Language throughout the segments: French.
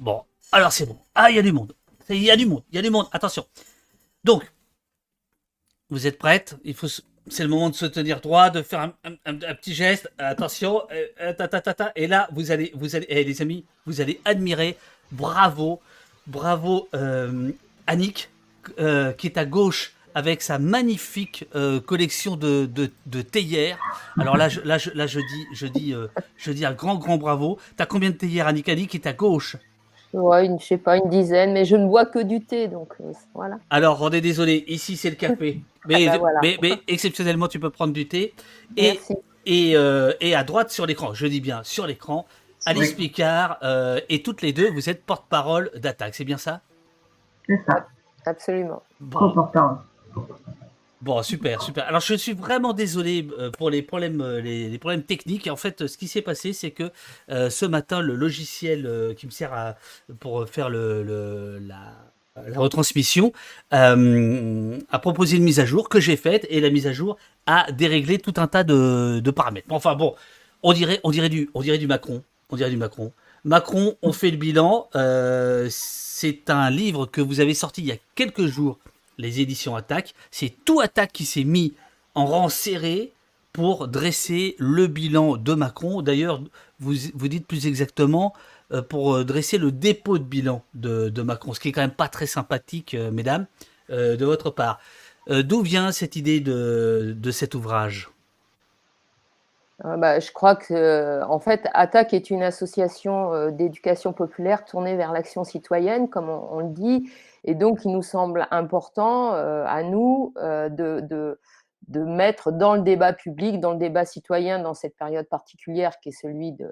Bon, alors c'est bon. Ah, il y a du monde. Il y a du monde. Il y a du monde. Attention. Donc, vous êtes prête? Il faut. C'est le moment de se tenir droit, de faire un, petit geste. Attention. Euh, euh, et là, vous allez, vous allez, eh, les amis, vous allez admirer. Bravo, bravo, euh, Annick, qui est à gauche avec sa magnifique collection de, théières. Alors là, je, là, là, je dis, je dis, je dis un grand, grand bravo. T'as combien de théières, Annick? Annick qui est à gauche Ouais, une, je sais pas, une dizaine, mais je ne bois que du thé, donc euh, voilà. Alors, on est désolé, ici c'est le café. Mais, ah bah mais, mais, exceptionnellement, tu peux prendre du thé. Et, et, euh, et, à droite sur l'écran, je dis bien sur l'écran, Alice Picard, euh, et toutes les deux, vous êtes porte-parole d'attaque, c'est bien ça? C'est ça. Absolument. Bon. Bon, super, super. Alors, je suis vraiment désolé euh, pour les problèmes, euh, les, problèmes techniques. En fait, ce qui s'est passé, c'est que euh, ce matin, le logiciel qui me sert pour faire la, retransmission a proposé une mise à jour que j'ai faite et la mise à jour a déréglé tout un tas de, paramètres. Enfin, bon, on dirait, on dirait on dirait du Macron. On dirait du Macron. Macron, on fait le bilan. c'est un livre que vous avez sorti il y a quelques jours les éditions Attaque. C'est tout Attaque qui s'est mis en rang serré pour dresser le bilan de Macron. D'ailleurs, vous, vous dites plus exactement euh, pour euh, dresser le dépôt de bilan de, Macron, ce qui est quand même pas très sympathique, euh, mesdames, de votre part. D'où vient cette idée de, cet ouvrage? Bah, je crois que, en fait, Attaque est une association d'éducation populaire tournée vers l'action citoyenne, comme on, le dit, et donc, il nous semble important euh, à nous euh, de, mettre dans le débat public, dans le débat citoyen, dans cette période particulière qui est celui de,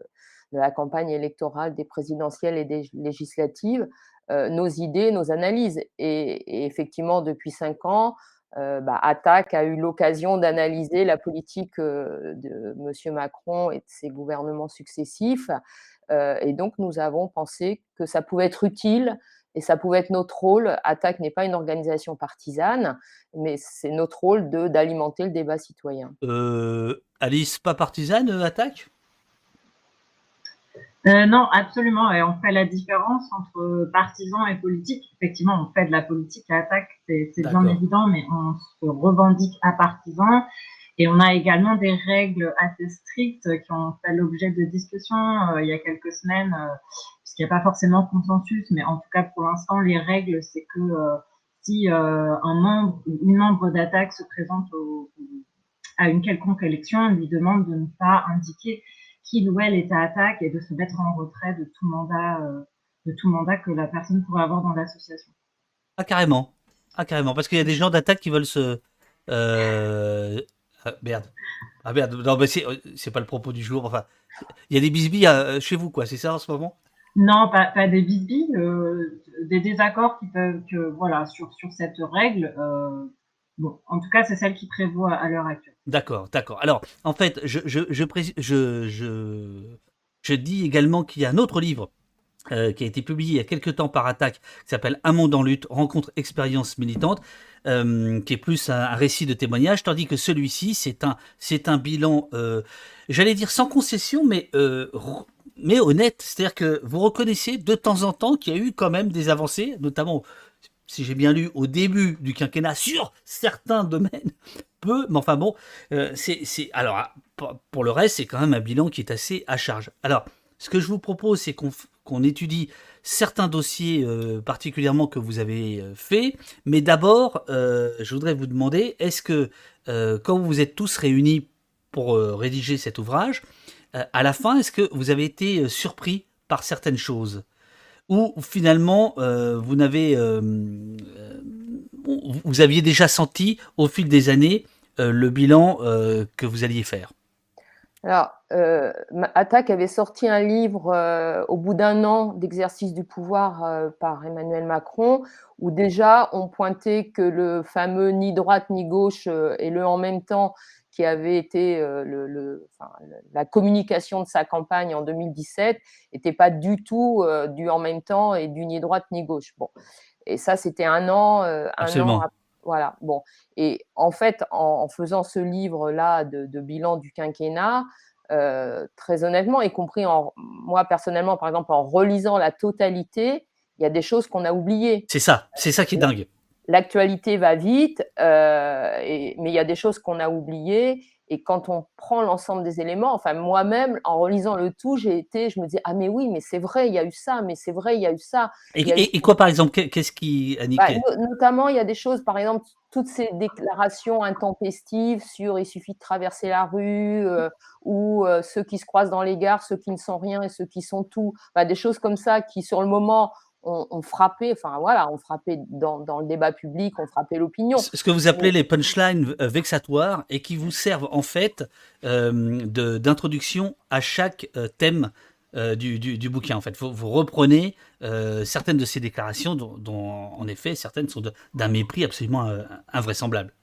la campagne électorale des présidentielles et des législatives, euh, nos idées, nos analyses. Et, effectivement, depuis cinq ans, bah, a eu l'occasion d'analyser la politique de M. Macron et de ses gouvernements successifs. et donc, nous avons pensé que ça pouvait être utile et ça pouvait être notre rôle. Attaque n'est pas une organisation partisane, mais c'est notre rôle de, d'alimenter le débat citoyen. Euh, Alice, pas partisane, euh, Attaque? Euh, non, absolument. Et on fait la différence entre partisans et politique. Effectivement, on fait de la politique à attaque, c'est, bien évident, mais on se revendique à partisans. Et on a également des règles assez strictes qui ont fait l'objet de discussions il y a quelques semaines il n'y a pas forcément consensus, mais en tout cas pour l'instant, les règles, c'est que euh, si euh, un membre ou une membre d'attaque se présente à une quelconque élection, on lui demande de ne pas indiquer qu'il ou elle est à attaque et de se mettre en retrait de tout mandat, euh, de tout mandat que la personne pourrait avoir dans l'association. Ah carrément, ah carrément, parce qu'il y a des gens d'attaque qui veulent se ah, merde. Ah merde, non, mais c'est pas le propos du jour. Enfin, il y a des bisbilles chez vous, quoi, c'est ça en ce moment? Non, pas, des bisbilles, euh, des désaccords qui peuvent, voilà, sur, cette règle. Euh, en tout cas, c'est celle qui prévoit à l'heure actuelle. D'accord, d'accord. Alors, en fait, je, je, je, je, dis également qu'il y a un autre livre euh, qui a été publié il y a quelques temps par Attaque, qui s'appelle Un monde en lutte, rencontre, expérience militante, qui est plus un, récit de témoignage, tandis que celui-ci, c'est un bilan, j'allais dire sans concession, mais mais honnête. C'est-à-dire que vous reconnaissez de temps en temps qu'il y a eu quand même des avancées, notamment, si j'ai bien lu, au début du quinquennat sur certains domaines. Peu, mais enfin bon, euh, c'est, alors pour le reste, c'est quand même un bilan qui est assez à charge. Alors, ce que je vous propose, c'est qu'on étudie certains dossiers euh, particulièrement que vous avez euh, fait, mais d'abord, je voudrais vous demander, est-ce que quand vous êtes tous réunis pour rédiger cet ouvrage, euh, à la fin, est-ce que vous avez été euh, surpris par certaines choses? Ou finalement, euh, vous aviez déjà senti au fil des années le bilan que vous alliez faire? Alors, Attaque avait sorti un livre au bout d'un an d'exercice du pouvoir par Emmanuel Macron, où déjà on pointait que le fameux ni droite ni gauche et le en même temps qui avait été euh, le, la communication de sa campagne en 2017 n'était pas du tout euh, du en même temps et du ni droite ni gauche. Bon, et ça c'était un an, euh, un an. Voilà. Bon, et en fait, en, faisant ce livre-là de, bilan du quinquennat, très honnêtement, y compris en, moi personnellement, par exemple, en relisant la totalité, il y a des choses qu'on a oubliées. C'est ça, c'est ça qui est dingue. L'actualité va vite, mais il y a des choses qu'on a oubliées et quand on prend l'ensemble des éléments, enfin moi-même, en relisant le tout, j'ai été, je me disais, ah mais oui, mais c'est vrai, il y a eu ça, mais c'est vrai, il y a eu ça. Et, quoi par exemple Qu'est-ce qui a bah, Notamment, il y a des choses, par exemple, toutes ces déclarations intempestives sur il suffit de traverser la rue, euh, ou euh, ceux qui se croisent dans les gares, ceux qui ne sont rien et ceux qui sont tout. Bah, des choses comme ça qui, sur le moment, on, frappait, enfin voilà, on frappait dans, le débat public, on frappait l'opinion. Ce que vous appelez les punchlines euh, vexatoires et qui vous servent en fait euh, d'introduction à chaque euh, thème du, bouquin. En fait, vous, reprenez certaines de ces déclarations dont, en effet certaines sont d'un mépris absolument invraisemblable.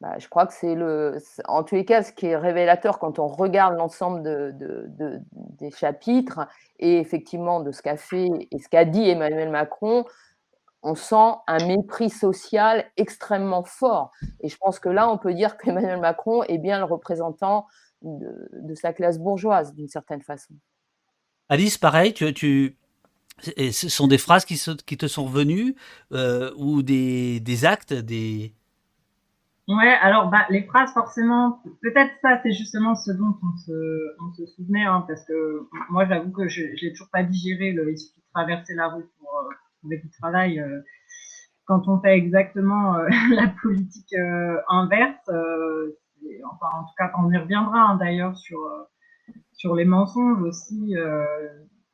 Bah, je crois que c'est le, en tous les cas, ce qui est révélateur quand on regarde l'ensemble de, des chapitres et effectivement de ce qu'a fait et ce qu'a dit Emmanuel Macron, on sent un mépris social extrêmement fort. Et je pense que là, on peut dire qu'Emmanuel Macron est bien le représentant de, sa classe bourgeoise, d'une certaine façon. Alice, pareil, tu, ce sont des phrases qui, te sont revenues euh, ou des, des actes, des, Ouais, alors bah, les phrases, forcément, peut-être ça, c'est justement ce dont on se, on se souvenait, hein, parce que moi, j'avoue que je n'ai toujours pas digéré le il suffit de traverser la rue pour euh, trouver du travail. Euh, quand on fait exactement euh, la politique euh, inverse, enfin, en tout cas, on y reviendra hein, d'ailleurs sur, sur les mensonges aussi,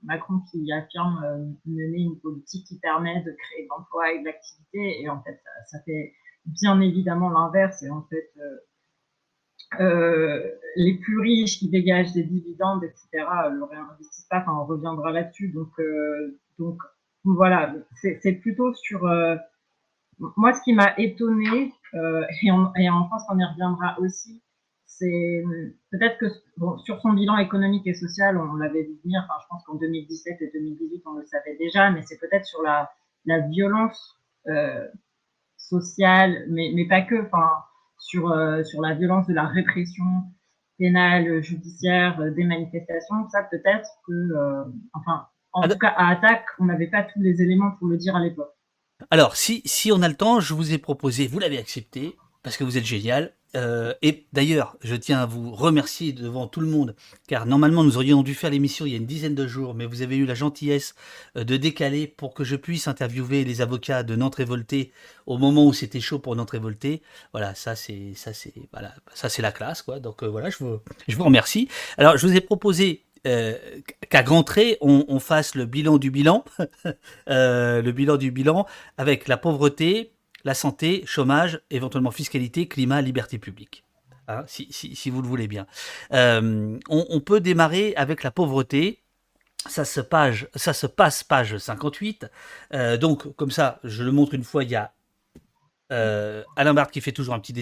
Macron qui affirme mener une politique qui permet de créer de l'emploi et de l'activité, et en fait, ça, ça fait bien évidemment l'inverse. Et en fait, euh, euh, les plus riches qui dégagent des dividendes, etc., ne le réinvestissent pas. Enfin, on reviendra là-dessus. Donc, euh, voilà, c'est plutôt sur. moi, ce qui m'a étonné, et, et en France, on y reviendra aussi, c'est peut-être que sur son bilan économique et social, on l'avait vu venir. Je pense qu'en 2017 et 2018, on le savait déjà, mais c'est peut-être sur la, violence euh, sociale, mais, mais pas que, enfin, sur, euh, sur la violence de la répression pénale, judiciaire, euh, des manifestations, ça peut-être que, euh, enfin, en tout cas, à attaque, on n'avait pas tous les éléments pour le dire à l'époque. Alors, si, si on a le temps, je vous ai proposé, vous l'avez accepté, parce que vous êtes génial, euh, et d'ailleurs, je tiens à vous remercier devant tout le monde, car normalement nous aurions dû faire l'émission il y a une dizaine de jours, mais vous avez eu la gentillesse euh, de décaler pour que je puisse interviewer les avocats de Nantes Révoltée au moment où c'était chaud pour Nantes Révoltée. Voilà, ça c'est ça c'est voilà, ça c'est la classe quoi. Donc euh, voilà, je vous je vous remercie. Alors je vous ai proposé qu'à grand trait, on, on, fasse le bilan du bilan, le bilan du bilan avec la pauvreté, la santé, chômage, éventuellement fiscalité, climat, liberté publique. Hein, si, vous le voulez bien. Euh, on, peut démarrer avec la pauvreté. Ça se, passe page 58. Euh, donc, comme ça, je le montre une fois, il y a euh, Alain Barthes qui fait toujours un petit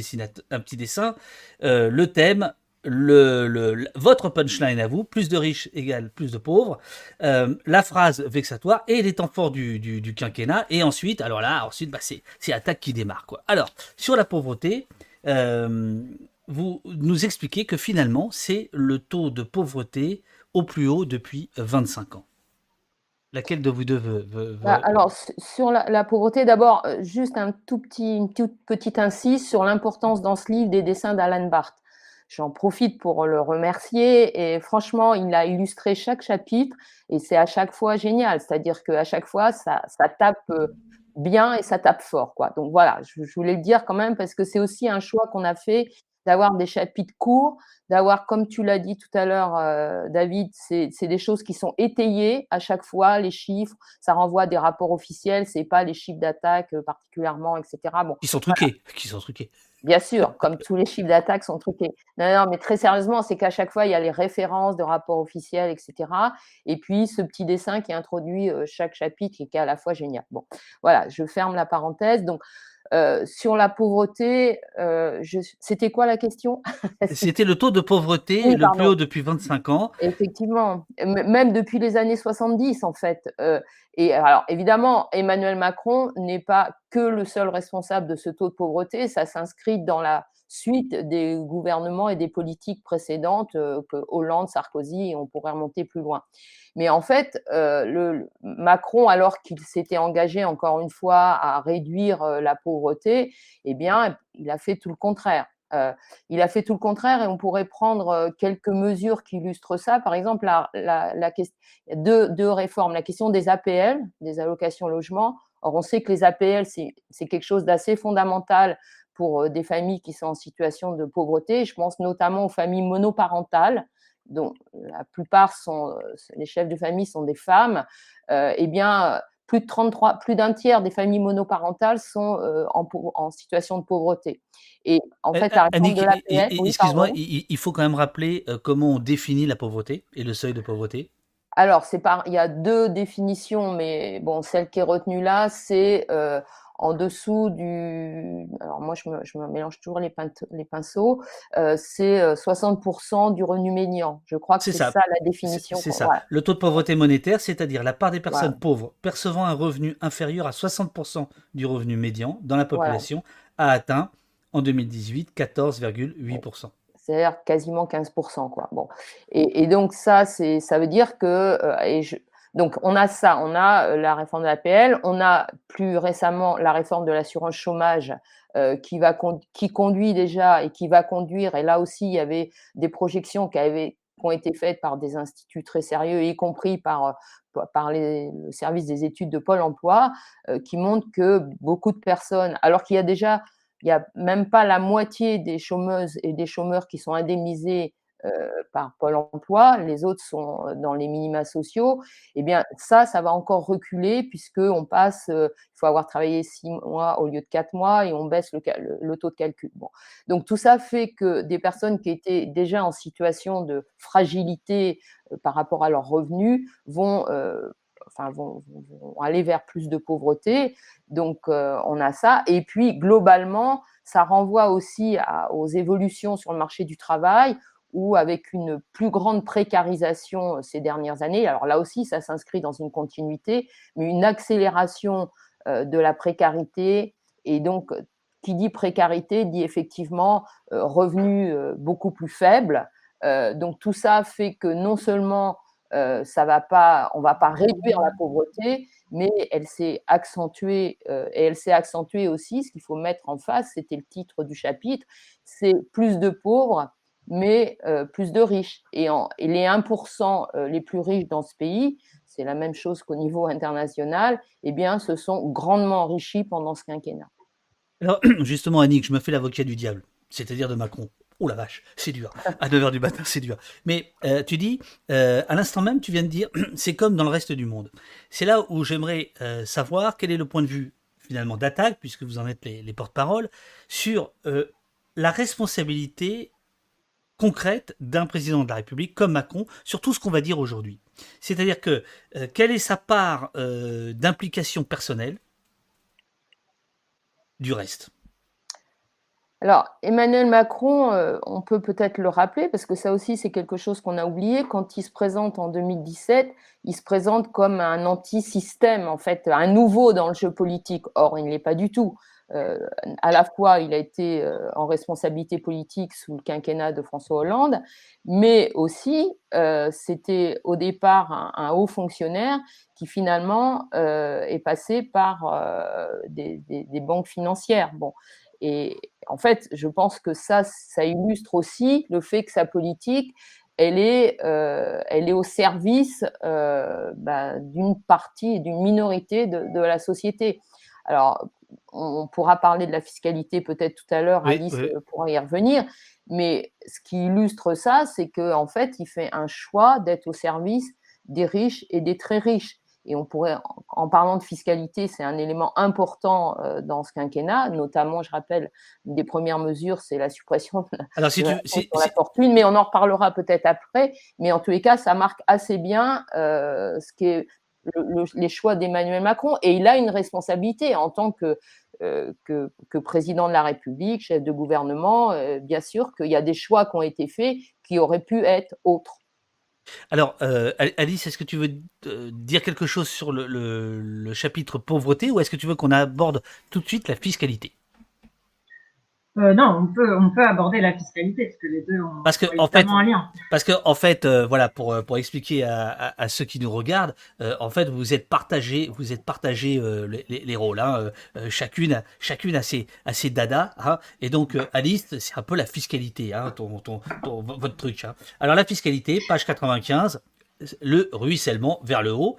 dessin. le thème, le, votre punchline à vous, plus de riches égale plus de pauvres, euh, la phrase vexatoire et les temps forts du, quinquennat, et ensuite, alors là, ensuite, bah, c'est attaque qui démarre. Alors, sur la pauvreté, euh, vous nous expliquez que finalement, c'est le taux de pauvreté au plus haut depuis 25 ans. Laquelle de vous deux veut, bah, Alors, sur la, pauvreté, d'abord, euh, juste un tout petit, une toute petite incise sur l'importance dans ce livre des dessins d'Alan Barth. J'en profite pour le remercier et franchement, il a illustré chaque chapitre et c'est à chaque fois génial. C'est-à-dire qu'à chaque fois, ça, ça, tape euh, bien et ça tape fort. Quoi. Donc voilà, je, voulais le dire quand même parce que c'est aussi un choix qu'on a fait d'avoir des chapitres courts, d'avoir, comme tu l'as dit tout à l'heure, euh, David, c'est des choses qui sont étayées à chaque fois, les chiffres, ça renvoie à des rapports officiels, c'est pas les chiffres d'attaque euh, particulièrement, etc. Bon, qui sont truqués, qui sont truqués. Bien sûr, comme tous les chiffres d'attaque sont truqués. Non, non, mais très sérieusement, c'est qu'à chaque fois, il y a les références de rapports officiels, etc. Et puis, ce petit dessin qui introduit euh, chaque chapitre et qui est à la fois génial. Bon, voilà, je ferme la parenthèse. Donc, euh, sur la pauvreté, euh, c'était quoi la question? C'était le taux de pauvreté le plus haut depuis 25 ans. Effectivement, même depuis les années 70 en fait. Euh, et alors évidemment, Emmanuel Macron n'est pas que le seul responsable de ce taux de pauvreté, ça s'inscrit dans la suite des gouvernements et des politiques précédentes que Hollande, Sarkozy, et on pourrait remonter plus loin. Mais en fait, le, Macron, alors qu'il s'était engagé encore une fois à réduire la pauvreté, eh bien, il a fait tout le contraire. Euh, il a fait tout le contraire et on pourrait prendre euh, quelques mesures qui illustrent ça. Par exemple, la, la, question, deux, deux, réformes. La question des APL, des allocations logement. Or, on sait que les APL, c'est quelque chose d'assez fondamental pour euh, des familles qui sont en situation de pauvreté. Je pense notamment aux familles monoparentales, dont la plupart sont, les chefs de famille sont des femmes. eh bien, plus de 33, plus d'un tiers des familles monoparentales sont en, en, situation de pauvreté. Et en fait, la réforme de l'APL. Excuse-moi, il, faut quand même rappeler comment on définit la pauvreté et le seuil de pauvreté. Alors, c'est par, il y a deux définitions, mais bon, celle qui est retenue là, c'est en dessous du. Alors, moi, je me, je me mélange toujours les, les pinceaux. Euh, c'est 60% du revenu médian. Je crois que c'est ça. la définition. C'est ça. Le taux de pauvreté monétaire, c'est-à-dire la part des personnes pauvres percevant un revenu inférieur à 60% du revenu médian dans la population, a atteint en 2018 14,8%. C'est-à-dire quasiment 15%. Quoi. Bon. Et, et donc, ça, ça veut dire que. Euh, et je, donc, on a ça, on a euh, la réforme de l'APL, on a plus récemment la réforme de l'assurance chômage euh, qui, conduit déjà et qui va conduire, et là aussi, il y avait des projections qui, avaient, ont été faites par des instituts très sérieux, y compris par, par les, le service des études de Pôle emploi, euh, qui montrent que beaucoup de personnes, alors qu'il y a déjà, il a même pas la moitié des chômeuses et des chômeurs qui sont indemnisés euh, par Pôle emploi, les autres sont euh, dans les minima sociaux, eh bien ça, ça va encore reculer puisque on passe, euh, il faut avoir travaillé six mois au lieu de quatre mois et on baisse le, taux de calcul. Donc tout ça fait que des personnes qui étaient déjà en situation de fragilité par rapport à leurs revenus vont Enfin, vont, aller vers plus de pauvreté. Donc, on a ça. Et puis, globalement, ça renvoie aussi aux évolutions sur le marché du travail, ou avec une plus grande précarisation euh, ces dernières années. Alors là aussi, ça s'inscrit dans une continuité, mais une accélération euh, de la précarité. Et donc, qui dit précarité dit effectivement euh, revenus beaucoup plus faibles. donc tout ça fait que non seulement ça va pas, on va pas réduire la pauvreté, mais elle s'est accentuée et elle s'est accentuée aussi. Ce qu'il faut mettre en face, c'était le titre du chapitre, c'est plus de pauvres mais euh, plus de riches. Et, les 1% euh, les plus riches dans ce pays, c'est la même chose qu'au niveau international, eh bien, se sont grandement enrichis pendant ce quinquennat. Alors, justement, Annick, je me fais l'avocat du diable, c'est-à-dire de Macron. Oh la vache, c'est dur. À 9h du matin, c'est dur. Mais euh, tu dis, à l'instant même, tu viens de dire, c'est comme dans le reste du monde. C'est là où j'aimerais savoir quel est le point de vue finalement d'attaque, puisque vous en êtes les porte-parole, sur la responsabilité concrète d'un président de la République comme Macron sur tout ce qu'on va dire aujourd'hui. C'est-à-dire que euh, quelle est sa part euh, d'implication personnelle du reste? Alors, Emmanuel Macron, euh, on peut peut-être le rappeler, parce que ça aussi, c'est quelque chose qu'on a oublié. Quand il se présente en 2017, il se présente comme un anti-système, en fait, un nouveau dans le jeu politique. Or, il ne l'est pas du tout. Euh, à la fois, il a été euh, en responsabilité politique sous le quinquennat de François Hollande, mais aussi, euh, c'était au départ un, haut fonctionnaire qui finalement est passé par des, banques financières. Bon. Et en fait, je pense que ça, illustre aussi le fait que sa politique, elle est, elle est au service bah, d'une partie, d'une minorité de, la société. Alors, on pourra parler de la fiscalité peut-être tout à l'heure, Alice euh, pourra y revenir, mais ce qui illustre ça, c'est qu'en en fait, il fait un choix d'être au service des riches et des très riches. Et on pourrait, en parlant de fiscalité, c'est un élément important euh, dans ce quinquennat, notamment, je rappelle, une des premières mesures, c'est la suppression de, la, fortune, mais on en reparlera peut-être après. Mais en tous les cas, ça marque assez bien euh, ce qui est les choix d'Emmanuel Macron et il a une responsabilité en tant que, euh, président de la République, chef de gouvernement, euh, bien sûr qu'il y a des choix qui ont été faits qui auraient pu être autres. Alors, euh, Alice, est-ce que tu veux dire quelque chose sur le chapitre pauvreté ou est-ce que tu veux qu'on aborde tout de suite la fiscalité? Euh, non, on peut, on peut aborder la fiscalité parce que les deux ont, parce que, en fait, un lien. Parce que en fait, euh, voilà, pour euh, pour expliquer à, à, ceux qui nous regardent, en fait, vous êtes partagé, vous êtes partagé les, les, rôles. Hein, chacune, chacune a ses, a ses dada. Hein, et donc Alice, c'est un peu la fiscalité, hein, ton, ton, ton, votre truc. Hein. Alors la fiscalité, page 95, le ruissellement vers le haut.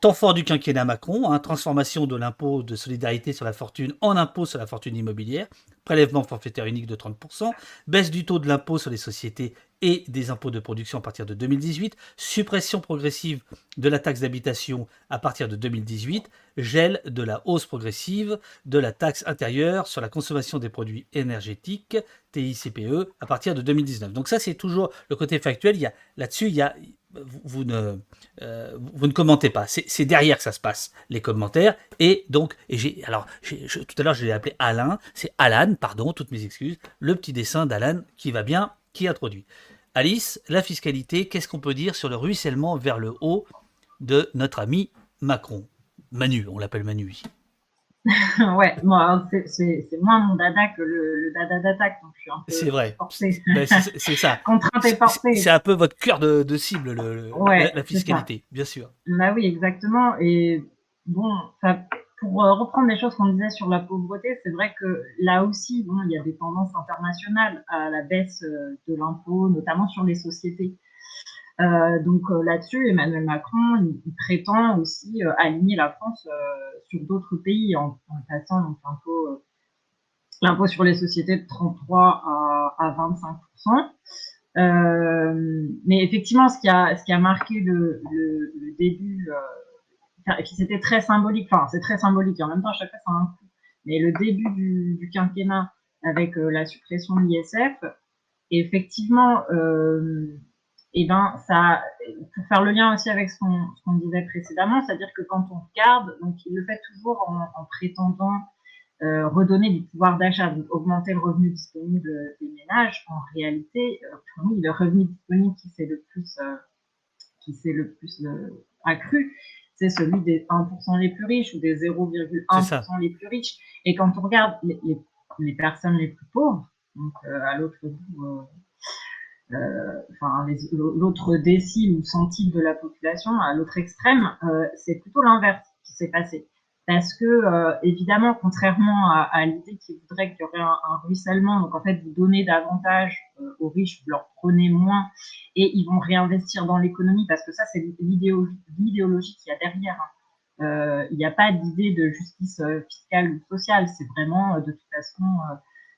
Temps fort du quinquennat Macron, hein, transformation de l'impôt de solidarité sur la fortune en impôt sur la fortune immobilière, prélèvement forfaitaire unique de 30%, baisse du taux de l'impôt sur les sociétés et des impôts de production à partir de 2018, suppression progressive de la taxe d'habitation à partir de 2018, gel de la hausse progressive de la taxe intérieure sur la consommation des produits énergétiques, TICPE, à partir de 2019. Donc ça, c'est toujours le côté factuel. Là-dessus, il y a, vous ne, euh, vous ne commentez pas. C'est derrière que ça se passe, les commentaires. Et donc, et j'ai, alors, tout à l'heure, je l'ai appelé Alain. C'est Alan, pardon, toutes mes excuses. Le petit dessin d'Alan qui va bien, qui introduit. Alice, la fiscalité, qu'est-ce qu'on peut dire sur le ruissellement vers le haut de notre ami Macron? Manu, on l'appelle Manu. ouais, moi, c'est moins mon dada que le, dada d'attaque, donc je suis un peu C'est vrai. Ben, c'est ça. Contrainte et forcée. C'est un peu votre cœur de, cible, le, la, fiscalité, bien sûr. Bah oui, exactement. Et bon, pour euh, reprendre les choses qu'on disait sur la pauvreté, c'est vrai que là aussi, bon, il y a des tendances internationales à la baisse euh, de l'impôt, notamment sur les sociétés. Euh, donc euh, là-dessus, Emmanuel Macron, prétend aussi euh, aligner la France sur d'autres pays en, passant l'impôt sur les sociétés de 33 à, à 25% mais effectivement, ce qui a, a marqué le, le, le début, c'était très symbolique, enfin c'est très symbolique, et en même temps à chaque fois c'est un coup, mais le début du, quinquennat avec la suppression de l'ISF, effectivement, euh, et ben ça, pour faire le lien aussi avec ce qu'on disait précédemment, c'est-à-dire que quand on regarde, donc il le fait toujours en, en prétendant euh, redonner du pouvoir d'achat, donc augmenter le revenu disponible des ménages. En réalité, euh, pour nous, le revenu disponible qui s'est le plus, euh, qui s'est le plus euh, accru, c'est celui des 1% les plus riches ou des 0,1% les plus riches. Et quand on regarde les, les, les personnes les plus pauvres, donc à l'autre bout enfin l'autre décile ou centile de la population, à l'autre extrême, euh, c'est plutôt l'inverse qui s'est passé. Parce que, euh, évidemment, contrairement à, à l'idée qui voudrait qu'il y aurait un, ruissellement, donc en fait, vous donnez davantage aux riches, vous leur prenez moins, et ils vont réinvestir dans l'économie, parce que ça, c'est l'idéologie qu'il y a derrière. Hein. il n'y a pas d'idée de justice fiscale ou sociale, c'est vraiment, de toute façon,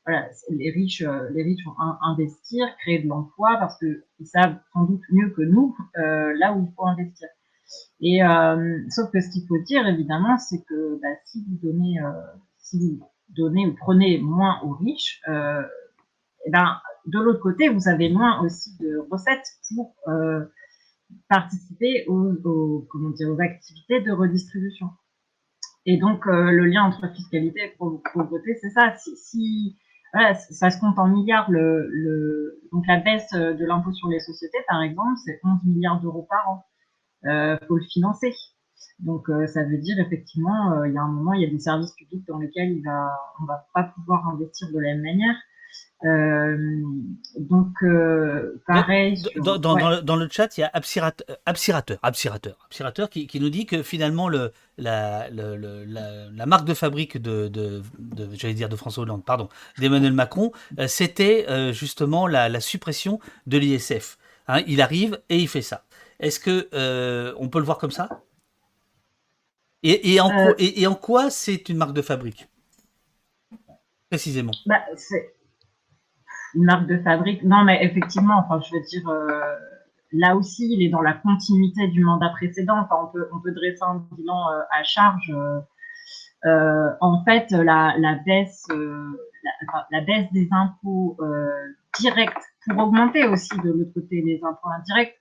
voilà, les riches, euh, les riches vont investir, créer de l'emploi parce qu'ils savent sans doute mieux que nous euh, là où il faut investir. Et euh, sauf que ce qu'il faut dire évidemment, c'est que bah, si vous donnez, si donnez ou prenez moins aux riches, et eh ben de l'autre côté, vous avez moins aussi de recettes pour participer aux, comment dire, aux activités de redistribution. Et donc, le lien entre fiscalité et pauvreté, c'est ça. Si, voilà, ça se compte en milliards. Le, le, donc la baisse de l'impôt sur les sociétés, par exemple, c'est 11 milliards d'euros par an. Euh, faut le financer. Donc euh, ça veut dire effectivement, euh, il y a un moment, il y a des services publics dans lesquels il va, on va pas pouvoir investir de la même manière. Euh, donc, euh, pareil. Dans, dans, dans, le, dans, le, chat, il y a Absirateur, Absirateur, Absirateur, Absirateur qui, qui, nous dit que finalement, le, la, le, la, la, marque de fabrique de, de, de j'allais dire de François Hollande, pardon, d'Emmanuel Macron, euh, c'était euh, justement la, la, suppression de l'ISF. Hein, il arrive et il fait ça. Est-ce que euh, on peut le voir comme ça? Et, et, en, et, et en quoi c'est une marque de fabrique? Précisément. Bah, c'est une marque de fabrique. Non, mais effectivement, enfin, je veux dire, euh, là aussi, il est dans la continuité du mandat précédent. Enfin, on peut, on peut dresser un bilan euh, à charge. Euh, en fait, la, la baisse, la, baisse des impôts directs pour augmenter aussi de l'autre côté les impôts indirects.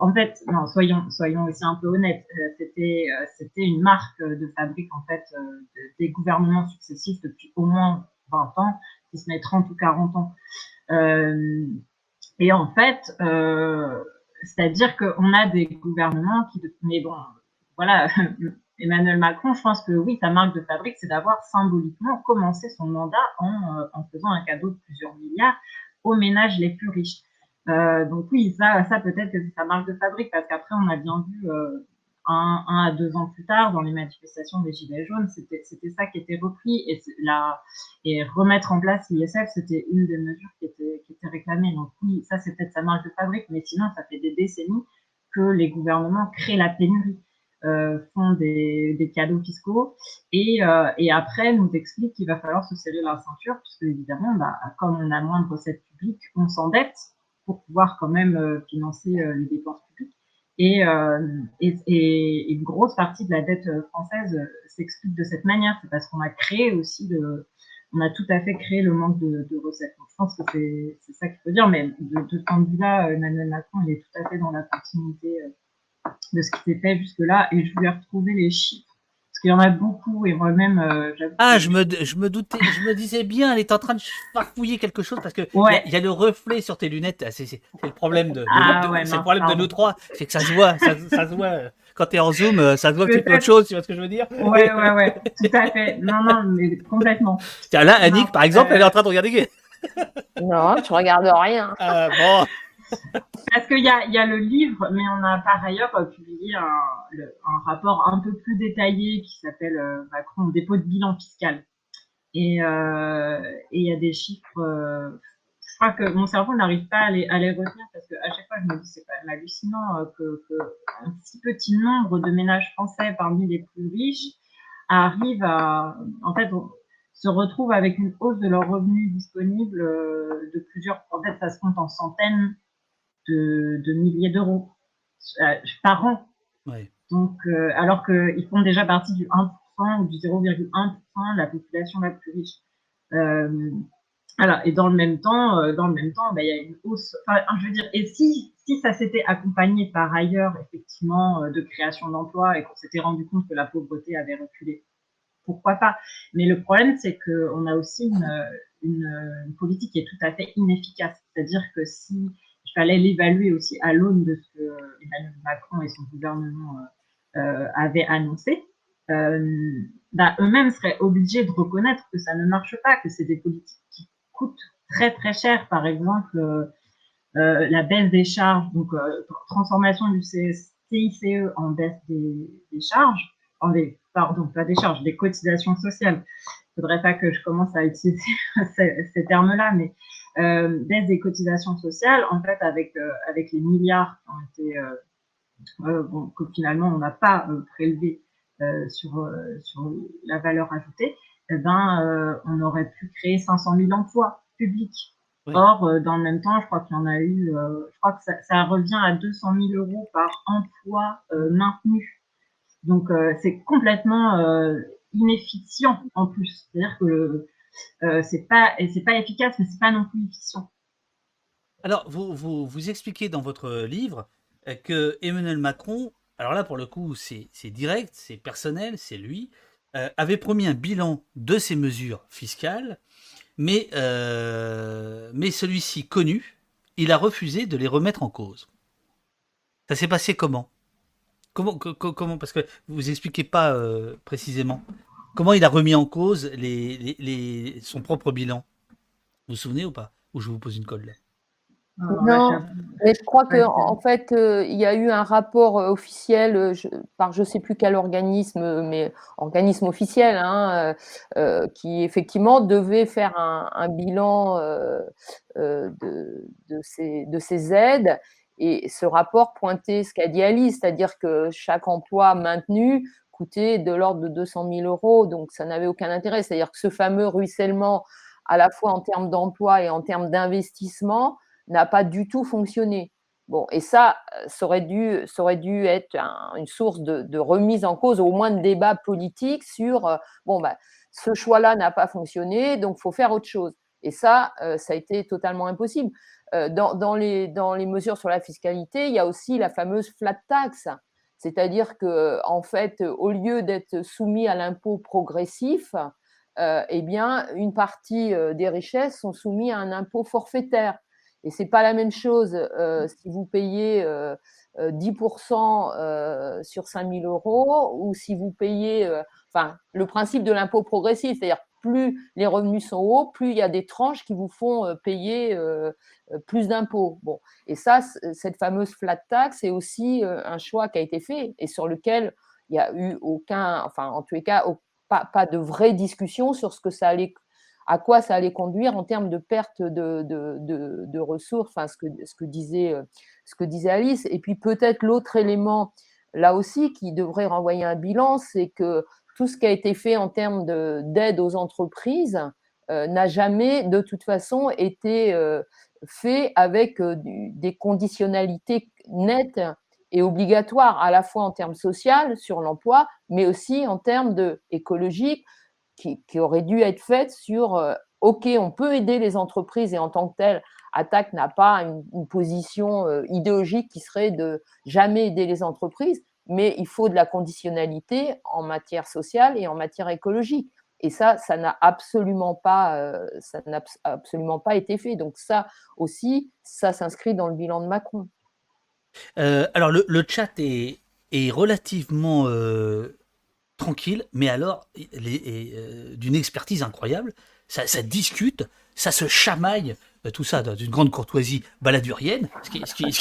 En fait, non, soyons, soyons aussi un peu honnêtes. C'était, c'était une marque de fabrique en fait des gouvernements successifs depuis au moins 20 ans, si ce n'est 30 ou 40 ans. Euh, et en fait, euh, c'est-à-dire qu'on a des gouvernements qui, mais bon, voilà, Emmanuel Macron, je pense que oui, sa marque de fabrique, c'est d'avoir symboliquement commencé son mandat en, en, faisant un cadeau de plusieurs milliards aux ménages les plus riches. Euh, donc oui, ça, ça peut-être que c'est sa marque de fabrique, parce qu'après, on a bien vu euh, un, à deux ans plus tard, dans les manifestations des Gilets jaunes, c'était ça qui était repris. Et, remettre en place l'ISF, c'était une des mesures qui était, réclamée. Donc oui, ça, c'est peut-être sa marque de fabrique, mais sinon, ça fait des décennies que les gouvernements créent la pénurie. Euh, font des, cadeaux fiscaux et, euh, et après nous expliquent qu'il va falloir se serrer la ceinture puisque évidemment bah, comme on a moins de recettes publiques on s'endette pour pouvoir quand même euh, financer les dépenses publiques et, et, et, une grosse partie de la dette française s'explique de cette manière. C'est parce qu'on a créé aussi de on a tout à fait créé le manque de, de recettes. Je pense que c'est ça qu'il faut dire. Mais de, de de vue-là Emmanuel Macron il est tout à fait dans la continuité de ce qui s'est fait jusque-là. Et je voulais retrouver les chiffres. Parce qu'il y en a beaucoup et moi-même. Euh, ah, je me, je me doutais, je me disais bien, elle est en train de farfouiller quelque chose parce que il y, a le reflet sur tes lunettes. Ah, c'est le problème de, ah, c'est le problème de nous trois, c'est que ça se voit, ça, se voit. Quand tu es en zoom, euh, ça se voit que c'est autre chose, tu vois ce que je veux dire? Ouais, ouais, ouais, tout à fait. Non, non, mais complètement. Tiens, là, Annick, par exemple, elle est en train de regarder. non, je regarde rien. Ah, bon. Parce qu'il y a, y a le livre, mais on a par ailleurs euh, publié un, rapport un peu plus détaillé qui s'appelle euh, Macron dépôt de bilan fiscal. Et euh, il y a des chiffres. Je crois que mon cerveau n'arrive pas à les, retenir parce que à chaque fois je me dis c'est même hallucinant que, si petit nombre de ménages français parmi les plus riches arrivent à en fait se retrouvent avec une hausse de leurs revenus disponibles de plusieurs en fait ça se compte en centaines de, milliers d'euros euh, par an. Donc, euh, alors qu'ils font déjà partie du 1% ou du 0,1% de la population la plus riche. Euh, alors, et dans le même temps, euh, dans le même temps, bah, il y a une hausse. Enfin, je veux dire, et si, si ça s'était accompagné par ailleurs, effectivement, de création d'emplois et qu'on s'était rendu compte que la pauvreté avait reculé, pourquoi pas? Mais le problème, c'est qu'on a aussi une, une, une, politique qui est tout à fait inefficace. C'est-à-dire que si fallait l'évaluer aussi à l'aune de ce que Emmanuel Macron et son gouvernement euh, euh avaient annoncé. Euh, bah, eux-mêmes seraient obligés de reconnaître que ça ne marche pas, que c'est des politiques qui coûtent très très cher. Par exemple, euh, la baisse des charges, donc transformation du CICE en baisse des, charges, pardon, pas des charges, des cotisations sociales. Il faudrait pas que je commence à utiliser ces, ces termes-là, mais euh, baisse des cotisations sociales, en fait, avec, euh, avec les milliards qui ont été, euh, euh bon, que finalement on n'a pas prélevé sur, sur la valeur ajoutée, eh ben, on aurait pu créer 500 000 emplois publics. Or, dans le même temps, je crois qu'il y en a eu, je crois que ça, ça, revient à 200 000 euros par emploi maintenu. Donc, c'est complètement inefficient en plus. C'est-à-dire que le, euh, c'est pas pas efficace, mais c'est pas non plus efficient. Alors, vous, vous, vous expliquez dans votre livre euh, que Emmanuel Macron, alors là pour le coup c'est direct, c'est personnel, c'est lui, euh, avait promis un bilan de ces mesures fiscales, mais, euh, mais celui-ci connu, il a refusé de les remettre en cause. Ça s'est passé comment? Comment, comment? Parce que vous expliquez pas précisément. Comment il a remis en cause les, les, son propre bilan? Vous vous souvenez ou pas? Ou je vous pose une colle? Là non, mais je crois qu'en en fait, euh, il y a eu un rapport euh, officiel euh, par je ne sais plus quel organisme, mais organisme officiel, hein, qui effectivement devait faire un, un bilan de, de, ces, de, ces, aides. Et ce rapport pointait ce qu'a dit Alice, c'est-à-dire que chaque emploi maintenu coûtait de l'ordre de 200 000 euros, donc ça n'avait aucun intérêt. C'est-à-dire que ce fameux ruissellement, à la fois en termes d'emploi et en termes d'investissement, n'a pas du tout fonctionné. Bon, et ça, ça aurait dû, dû être une source de, remise en cause, au moins de débat politique sur, euh, bon, bah, ce choix-là n'a pas fonctionné, donc faut faire autre chose. Et ça, euh, ça a été totalement impossible. Euh, dans, les, dans les mesures sur la fiscalité, il y a aussi la fameuse flat tax. C'est-à-dire que, en fait, au lieu d'être soumis à l'impôt progressif, euh, eh bien, une partie euh, des richesses sont soumises à un impôt forfaitaire. Et c'est pas la même chose euh, si vous payez 10% sur 5000 euros ou si vous payez, enfin, le principe de l'impôt progressif, c'est-à-dire plus les revenus sont hauts, plus il y a des tranches qui vous font payer plus d'impôts. Bon, et ça, cette fameuse flat tax, c'est aussi un choix qui a été fait et sur lequel il n'y a eu aucun, enfin, en tous les cas, pas, de vraie discussion sur ce que ça allait à quoi ça allait conduire en termes de perte de, ressources, enfin, ce que disait Alice. Et puis peut-être l'autre élément, là aussi, qui devrait renvoyer un bilan, c'est que tout ce qui a été fait en termes d'aide aux entreprises euh, n'a jamais, de toute façon, été euh, fait avec euh, des conditionnalités nettes et obligatoires, à la fois en termes sociaux sur l'emploi, mais aussi en termes de écologiques, qui, qui auraient dû être faites sur OK, on peut aider les entreprises et en tant que tel, Attaque n'a pas une position idéologique qui serait de jamais aider les entreprises, mais il faut de la conditionnalité en matière sociale et en matière écologique. Et ça, ça n'a absolument pas, euh, ça n'a absolument pas été fait. Donc ça aussi, ça s'inscrit dans le bilan de Macron. Euh, alors le, chat est, est relativement euh, tranquille, mais alors d'une expertise incroyable. Ça, ça discute, ça se chamaille tout ça dans une grande courtoisie baladurienne, ce qui, ce qui,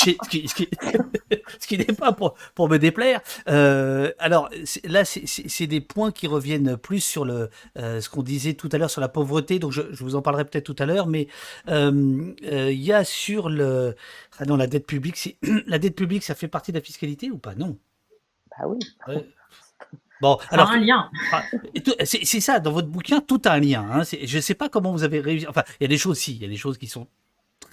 ce qui, n'est pas pour, pour me déplaire. Euh, alors là, c'est des points qui reviennent plus sur le, euh, ce qu'on disait tout à l'heure sur la pauvreté, donc je, je vous en parlerai peut-être tout à l'heure, mais il y a sur le... Ah non, la dette publique, la dette publique, ça fait partie de la fiscalité ou pas? Non. Bah oui. Bon, alors, un lien. Ah, c'est ça, dans votre bouquin, tout a un lien. Hein. Je ne sais pas comment vous avez réussi. Enfin, il y a des choses, si, il y a des choses qui sont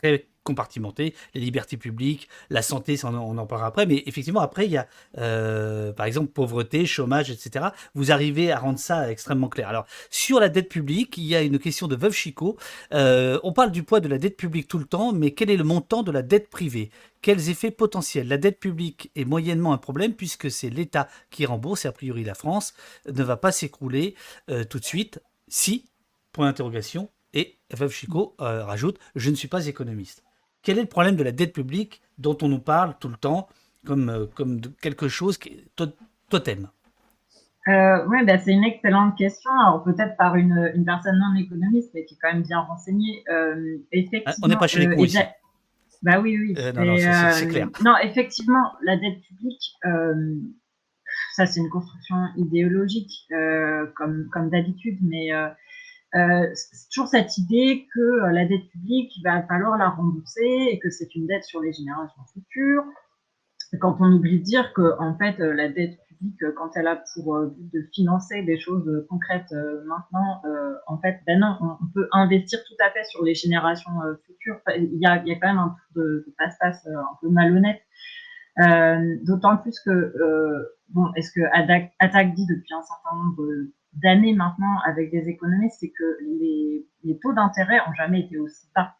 très compartimenté, les libertés publiques, la santé, on en parlera après, mais effectivement, après, il y a, euh, par exemple, pauvreté, chômage, etc. Vous arrivez à rendre ça extrêmement clair. Alors, sur la dette publique, il y a une question de Veuve Chico. Euh, on parle du poids de la dette publique tout le temps, mais quel est le montant de la dette privée? Quels effets potentiels? La dette publique est moyennement un problème puisque c'est l'État qui rembourse, et a priori la France ne va pas s'écrouler euh, tout de suite si, point d'interrogation, et Veuve Chico rajoute, je ne suis pas économiste. Quel est le problème de la dette publique dont on nous parle tout le temps comme, euh, comme de quelque chose qui est totem? Euh, Oui, bah, c'est une excellente question. Alors peut-être par une, une, personne non économiste, mais qui est quand même bien renseignée. Euh, ah, on n'est pas chez les couilles. Bah oui, oui. non, c'est clair. Non, effectivement, la dette publique, ça c'est une construction idéologique, comme, comme d'habitude, mais euh, c'est toujours cette idée que euh, la dette publique, il va falloir la rembourser et que c'est une dette sur les générations futures. quand on oublie de dire que, en fait, euh, la dette publique, quand elle a pour but de financer des choses concrètes maintenant, en fait, ben non, on, peut investir tout à fait sur les générations futures. il, y a, quand même un peu de passe-passe un peu malhonnête. D'autant plus que, bon, est-ce que Attaque dit depuis un certain nombre d'années maintenant avec des économistes, c'est que les, les taux d'intérêt ont jamais été aussi bas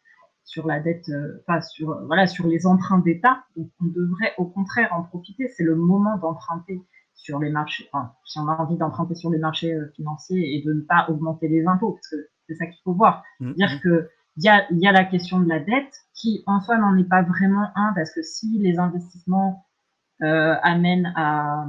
sur la dette, euh, enfin sur voilà sur les emprunts d'État. Donc on devrait au contraire en profiter. C'est le moment d'emprunter sur les marchés. Enfin, si on a envie d'emprunter sur les marchés euh, financiers et de ne pas augmenter les impôts, parce que c'est ça qu'il faut voir. Mmh, Dire mmh. que il y a, y a la question de la dette qui en soi n'en est pas vraiment un parce que si les investissements euh, amènent à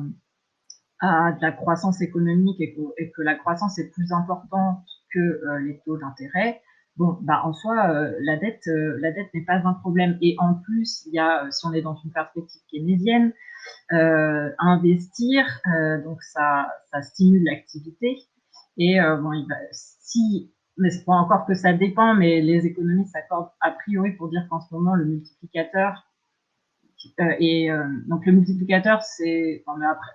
à de la croissance économique et que, la croissance est plus importante que euh, les taux d'intérêt, bon, bah en soi, euh, la dette, euh, la dette n'est pas un problème. Et en plus, y a, si on est dans une perspective keynésienne, investir, donc ça, ça stimule l'activité. Et bon, il va, si, mais c'est pas encore que ça dépend, mais les économistes s'accordent a priori pour dire qu'en ce moment, le multiplicateur et euh, donc le multiplicateur, c'est,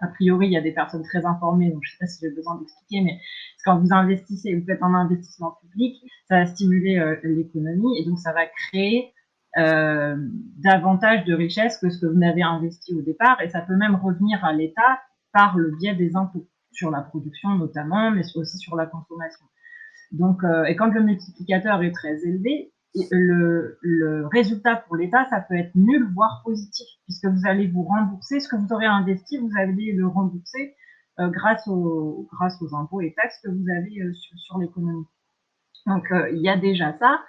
a priori, il y a des personnes très informées, donc je ne sais pas si j'ai besoin d'expliquer, mais quand vous investissez, vous faites un investissement public, ça va stimuler euh, l'économie et donc ça va créer davantage de richesses que ce que vous n'avez investi au départ, et ça peut même revenir à l'État par le biais des impôts sur la production notamment, mais aussi sur la consommation. Donc, et quand le multiplicateur est très élevé, le, résultat pour l'État, ça peut être nul, voire positif, puisque vous allez vous rembourser ce que vous aurez investi, vous allez le rembourser euh, grâce, aux, impôts et taxes que vous avez euh, sur, l'économie. Donc euh, il y a déjà ça,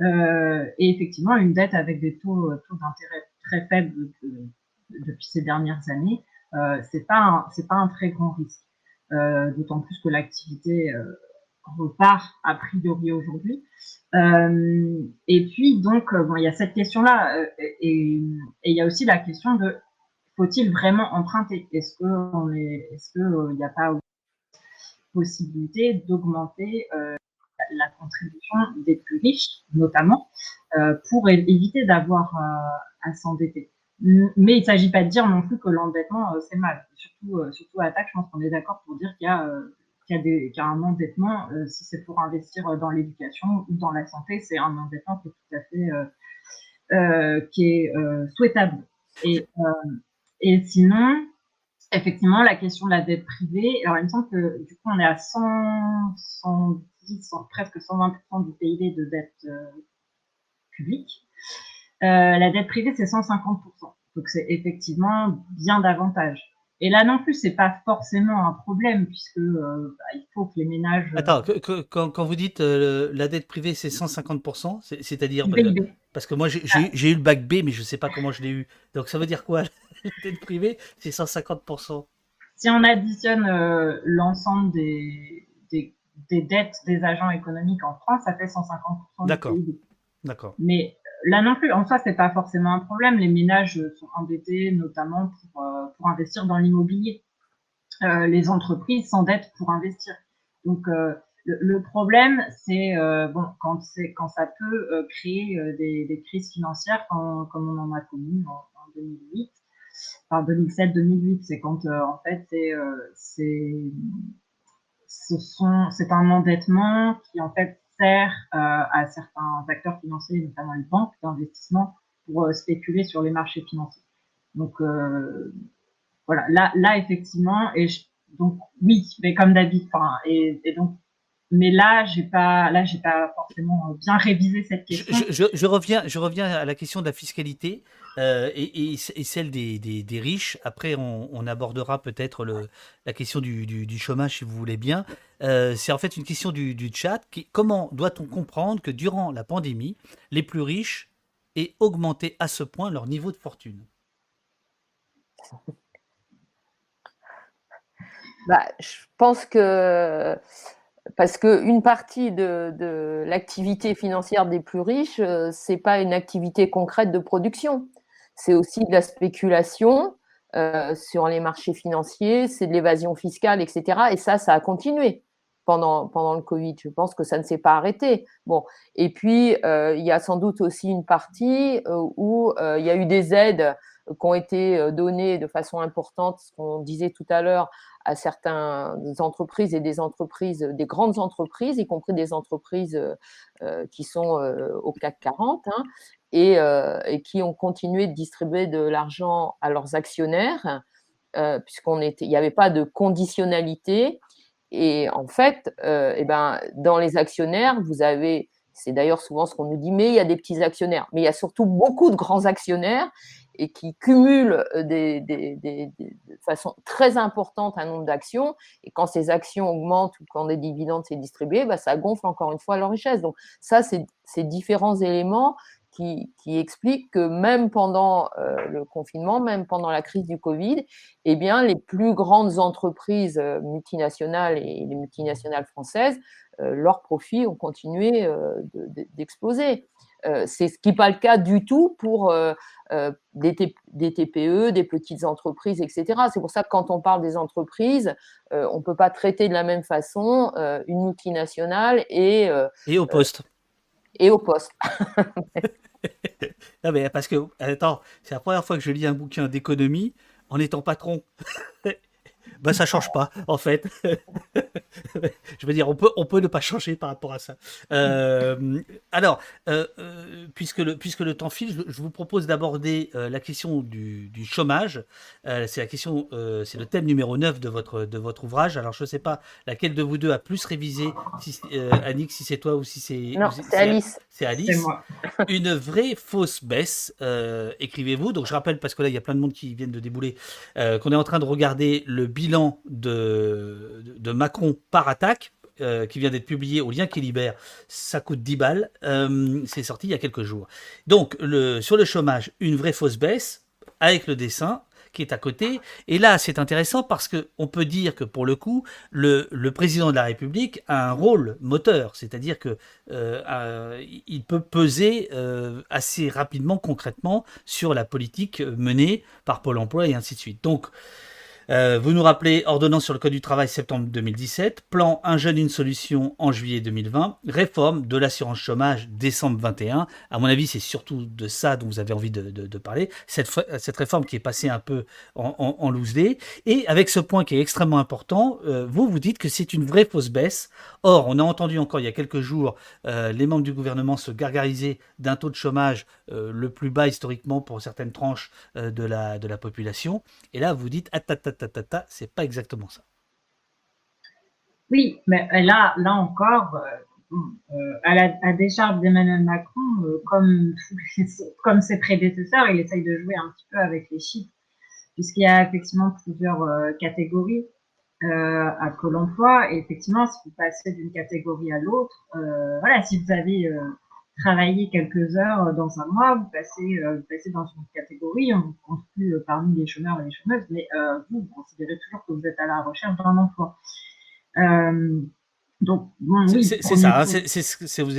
et effectivement une dette avec des taux, d'intérêt très faibles depuis ces dernières années, c'est pas c'est pas un très grand risque. D'autant plus que l'activité repart a priori aujourd'hui. et puis donc bon, il y a cette question-là et, il y a aussi la question de faut-il vraiment emprunter? Est-ce on est, il n'y a pas possibilité d'augmenter la contribution des plus riches, notamment, pour éviter d'avoir à s'endetter? Mais il ne s'agit pas de dire non plus que l'endettement, euh, c'est mal. Surtout, euh, surtout à TAC, je pense qu'on est d'accord pour dire qu'il y, a, euh, qu'il y, a un endettement, si c'est pour investir dans l'éducation ou dans la santé, c'est un endettement qui est tout à fait qui est souhaitable. Et, et sinon, effectivement, la question de la dette privée, alors il me semble que du coup, on est à 100, 110, presque 120% du PIB de dette publique. Euh, la dette privée, c'est 150%. Donc c'est effectivement bien davantage. Et là non plus, c'est pas forcément un problème puisque euh, bah, il faut que les ménages. Euh, Attends, quand, vous dites la dette privée c'est 150%, c'est-à-dire parce que moi ah. j'ai eu le bac B, mais je sais pas comment je l'ai eu. Donc ça veut dire quoi La dette privée c'est 150%. Si on additionne l'ensemble des, des, des, dettes des agents économiques en France, ça fait 150%. D'accord. D'accord. Mais là non plus, en soi, c'est pas forcément un problème. Les ménages sont endettés notamment pour, euh, pour investir dans l'immobilier. Euh, les entreprises s'endettent pour investir. Donc, euh, le, problème, c'est bon quand quand ça peut créer des, crises financières, comme on en a connu en, en 2008, enfin 2007-2008, c'est quand en fait c'est c'est un endettement qui en fait sert euh, à certains acteurs financiers, notamment les banques d'investissement, pour euh, spéculer sur les marchés financiers. Donc euh, voilà, là, là effectivement, et donc oui, mais comme d'habitude, et, et donc mais là, j'ai pas, là, j'ai pas forcément bien révisé cette question. Je, reviens, je reviens à la question de la fiscalité euh, et, celle des, riches. Après, on, abordera peut-être la question du, chômage, si vous voulez bien. Euh, c'est en fait une question du, chat. Comment doit-on comprendre que durant la pandémie, les plus riches aient augmenté à ce point leur niveau de fortune? Bah, je pense que parce qu'une partie de, l'activité financière des plus riches, euh, c'est pas une activité concrète de production. C'est aussi de la spéculation euh, sur les marchés financiers, c'est de l'évasion fiscale, etc. Et ça, ça a continué pendant, pendant le Covid. Je pense que ça ne s'est pas arrêté. Bon. Et puis, euh, il y a sans doute aussi une partie où il y a eu des aides qui ont été données de façon importante, ce qu'on disait tout à l'heure, à certaines entreprises et des entreprises, des grandes entreprises, y compris des entreprises euh, euh, qui sont euh, au CAC 40, hein, et, et, qui ont continué de distribuer de l'argent à leurs actionnaires, puisqu'on était, n'y avait pas de conditionnalité. Et en fait, et eh ben, dans les actionnaires, vous avez, c'est d'ailleurs souvent ce qu'on nous dit, mais il y a des petits actionnaires, mais il y a surtout beaucoup de grands actionnaires et qui cumulent euh, de façon très importante un nombre d'actions. Et quand ces actions augmentent ou quand des dividendes sont distribués, bah, ça gonfle encore une fois leur richesse. Donc ça, c'est ces différents éléments qui, qui, expliquent que même pendant euh, le confinement, même pendant la crise du Covid, eh bien, les plus grandes entreprises euh, multinationales et les multinationales françaises, leurs profits ont continué d'exploser. Euh, c'est ce qui n'est pas le cas du tout pour euh, euh, des, TPE, des petites entreprises, etc. C'est pour ça que quand on parle des entreprises, on ne peut pas traiter de la même façon une multinationale et... et au poste. Et au poste. non mais parce que, attends, c'est la première fois que je lis un bouquin d'économie en étant patron. bah ça change pas en fait. je veux dire, on peut, on peut ne pas changer par rapport à ça. Euh, alors, euh, euh, puisque, le, puisque le temps file, je, vous propose d'aborder la question du, du chômage. c'est la question, c'est le thème numéro 9 de votre, de votre ouvrage. Alors, je ne sais pas laquelle de vous deux a plus révisé, si, Annick, si c'est toi ou si c'est. Non, c'est Alice. C'est Alice. Une vraie fausse baisse, écrivez-vous. Donc, je rappelle, parce que là, il y a plein de monde qui viennent de débouler, qu'on est en train de regarder le bilan de, de Macron par attaque. Euh, qui vient d'être publié au lien qui libère, ça coûte 10 balles. Euh, c'est sorti il y a quelques jours. Donc, le, sur le chômage, une vraie fausse baisse. avec le dessin qui est à côté. Et là, c'est intéressant parce qu'on peut dire que pour le coup, le, président de la République a un rôle moteur, c'est-à-dire que euh, il peut peser assez rapidement, concrètement, sur la politique menée par Pôle Emploi et ainsi de suite. Donc, euh, vous nous rappelez ordonnance sur le Code du travail septembre 2017, plan Un jeune, une solution en juillet 2020, réforme de l'assurance chômage décembre 21. À mon avis, c'est surtout de ça dont vous avez envie de, parler. Cette, cette, réforme qui est passée un peu en, en, loose. Et avec ce point qui est extrêmement important, euh, vous vous dites que c'est une vraie fausse baisse. Or, on a entendu encore il y a quelques jours euh, les membres du gouvernement se gargariser d'un taux de chômage le plus bas historiquement pour certaines tranches de, la, de la population. Et là, vous dites, c'est pas exactement ça. Oui, mais là, là encore, euh, euh, à la décharge d'Emmanuel Macron, euh, comme, comme ses prédécesseurs, il essaye de jouer un petit peu avec les chiffres, puisqu'il y a effectivement plusieurs catégories à Pôle emploi. Et effectivement, si vous passez d'une catégorie à l'autre, voilà, si vous avez travailler quelques heures dans un mois, vous passez, euh, vous passez dans une catégorie, on vous compte plus euh, parmi les chômeurs et les chômeuses, mais euh, vous, vous considérez toujours que vous êtes à la recherche d'un emploi. donc, c'est ça, hein, c'est ce, que vous,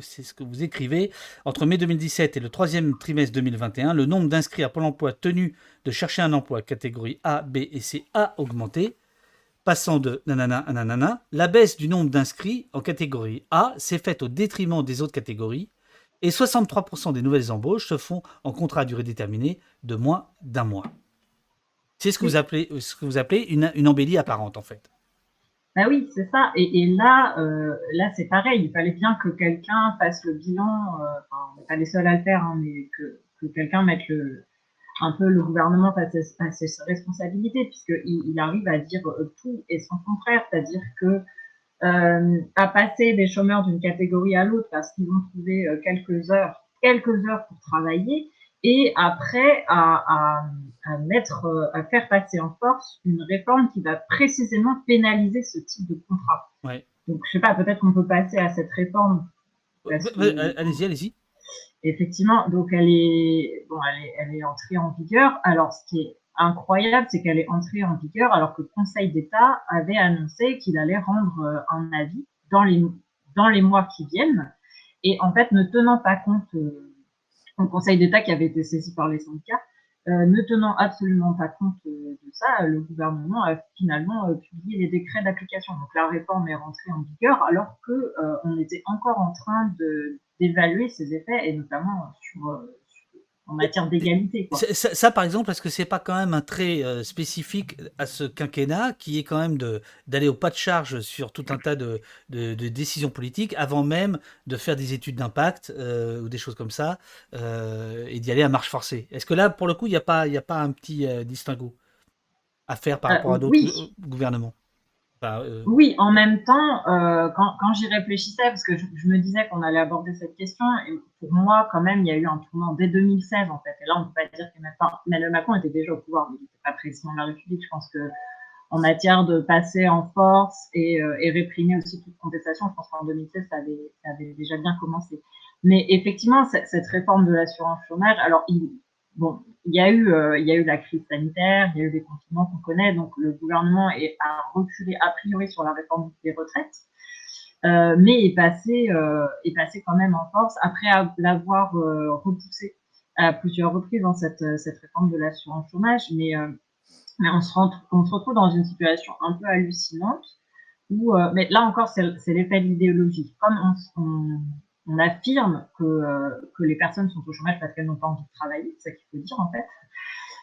ce que vous écrivez. Entre mai 2017 et le troisième trimestre 2021, le nombre d'inscrits à Pôle emploi tenus de chercher un emploi catégorie A, B et C a augmenté passant de nanana à nanana, la baisse du nombre d'inscrits en catégorie A s'est faite au détriment des autres catégories et 63% des nouvelles embauches se font en contrat à durée déterminée de moins d'un mois. C'est ce que vous appelez, ce que vous appelez une, une embellie apparente en fait. Bah oui, c'est ça. Et, là, euh, là c'est pareil. Il fallait bien que quelqu'un fasse le bilan. Euh, enfin, on n'est pas les seuls à le faire, hein, mais que, que quelqu'un mette le, un peu le gouvernement face à, ses responsabilités, puisqu'il il arrive à dire euh, tout et son contraire, c'est-à-dire que euh, à passer des chômeurs d'une catégorie à l'autre parce qu'ils vont trouver euh, quelques heures, quelques heures pour travailler, et après à, à, mettre, à faire passer en force une réforme qui va précisément pénaliser ce type de contrat. Donc je sais pas, peut-être qu'on peut passer à cette réforme. Allez-y, allez-y. Effectivement, donc elle est, entrée en vigueur. Alors, ce qui est incroyable, c'est qu'elle est entrée en vigueur alors que le Conseil d'État avait annoncé qu'il allait rendre euh, un avis dans les, mois qui viennent. Et en fait, ne tenant pas compte, euh, au Conseil d'État qui avait été saisi par les syndicats, euh, ne tenant absolument pas compte de ça, le gouvernement a finalement publié les décrets d'application. Donc la réforme est rentrée en vigueur alors que on était encore en train de d'évaluer ses effets, et notamment sur, euh, en matière d'égalité. Ça, par exemple, est-ce que c'est pas quand même un trait euh, spécifique à ce quinquennat qui est quand même d'aller au pas de charge sur tout un tas de, de, décisions politiques avant même de faire des études d'impact euh, ou des choses comme ça et d'y aller à marche forcée? Est-ce que là, pour le coup, il n'y a, pas, a pas un petit distinguo à faire par rapport à d'autres gouvernements? Euh, oui, en même temps, euh, quand, j'y réfléchissais, parce que je, me disais qu'on allait aborder cette question, et pour moi, quand même, il y a eu un tournant dès 2016, en fait. Et là, on ne peut pas dire que Emmanuel Macron était déjà au pouvoir, mais il n'était pas président de la République. Je pense que en matière de passer en force et, euh, réprimer aussi toute contestation, je pense qu'en 2016, ça avait, déjà bien commencé. Mais effectivement, cette réforme de l'assurance chômage, alors, il, bon, il y a eu, euh, il y a eu la crise sanitaire, il y a eu des confinements qu'on connaît, donc le gouvernement est, a reculé a priori sur la réforme des retraites, euh, mais est passé, euh, est passé quand même en force après l'avoir repoussé à plusieurs reprises dans cette, cette réforme de l'assurance chômage, mais, on se retrouve dans une situation un peu hallucinante où, mais là encore, c'est l'effet de l'idéologie. Comme on, on on affirme que, euh, que les personnes sont au chômage parce qu'elles n'ont pas envie de travailler, c'est ça qu'il faut dire en fait.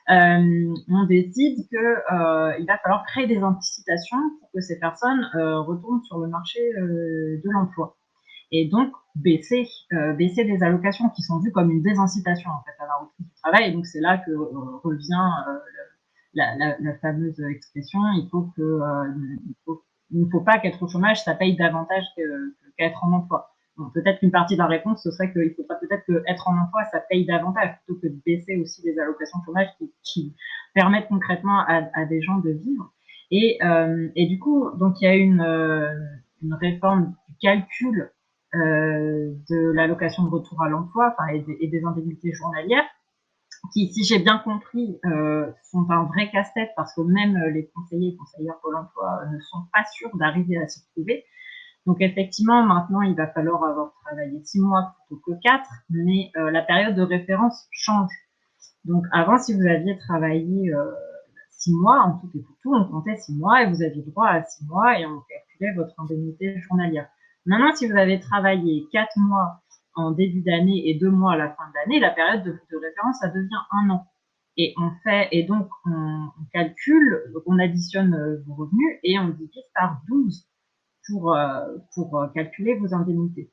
Euh, on décide que euh, va falloir créer des anticipations pour que ces personnes retournent sur le marché de l'emploi et donc baisser baisser des allocations qui sont vues comme une désincitation en fait à la reprise du travail. Et donc c'est là que revient la, la, fameuse expression il faut que il, ne faut pas qu'être au chômage ça paye davantage qu'être en emploi peut-être qu'une partie de la réponse, ce serait qu'il faudrait peut-être que être en emploi, ça paye davantage, plutôt que de baisser aussi les allocations chômage qui, permettent concrètement à, des gens de vivre. Et, euh, et du coup, donc il y a une, euh, une réforme du calcul euh, de l'allocation de retour à l'emploi, enfin, et, des indemnités journalières, qui, si j'ai bien compris, euh, sont un vrai casse-tête parce que même les conseillers et conseillères Pôle emploi ne sont pas sûrs d'arriver à s'y trouver. Donc effectivement, maintenant, il va falloir avoir travaillé six mois plutôt que quatre, mais la période de référence change. Donc avant, si vous aviez travaillé six mois, en tout et pour tout, on comptait six mois et vous aviez droit à six mois et on calculait votre indemnité journalière. Maintenant, si vous avez travaillé quatre mois en début d'année et deux mois à la fin de l'année, la période de, référence, ça devient un an. Et on fait, et donc on, calcule, on additionne euh, vos revenus et on divise par 12 pour, euh, pour euh, calculer vos indemnités.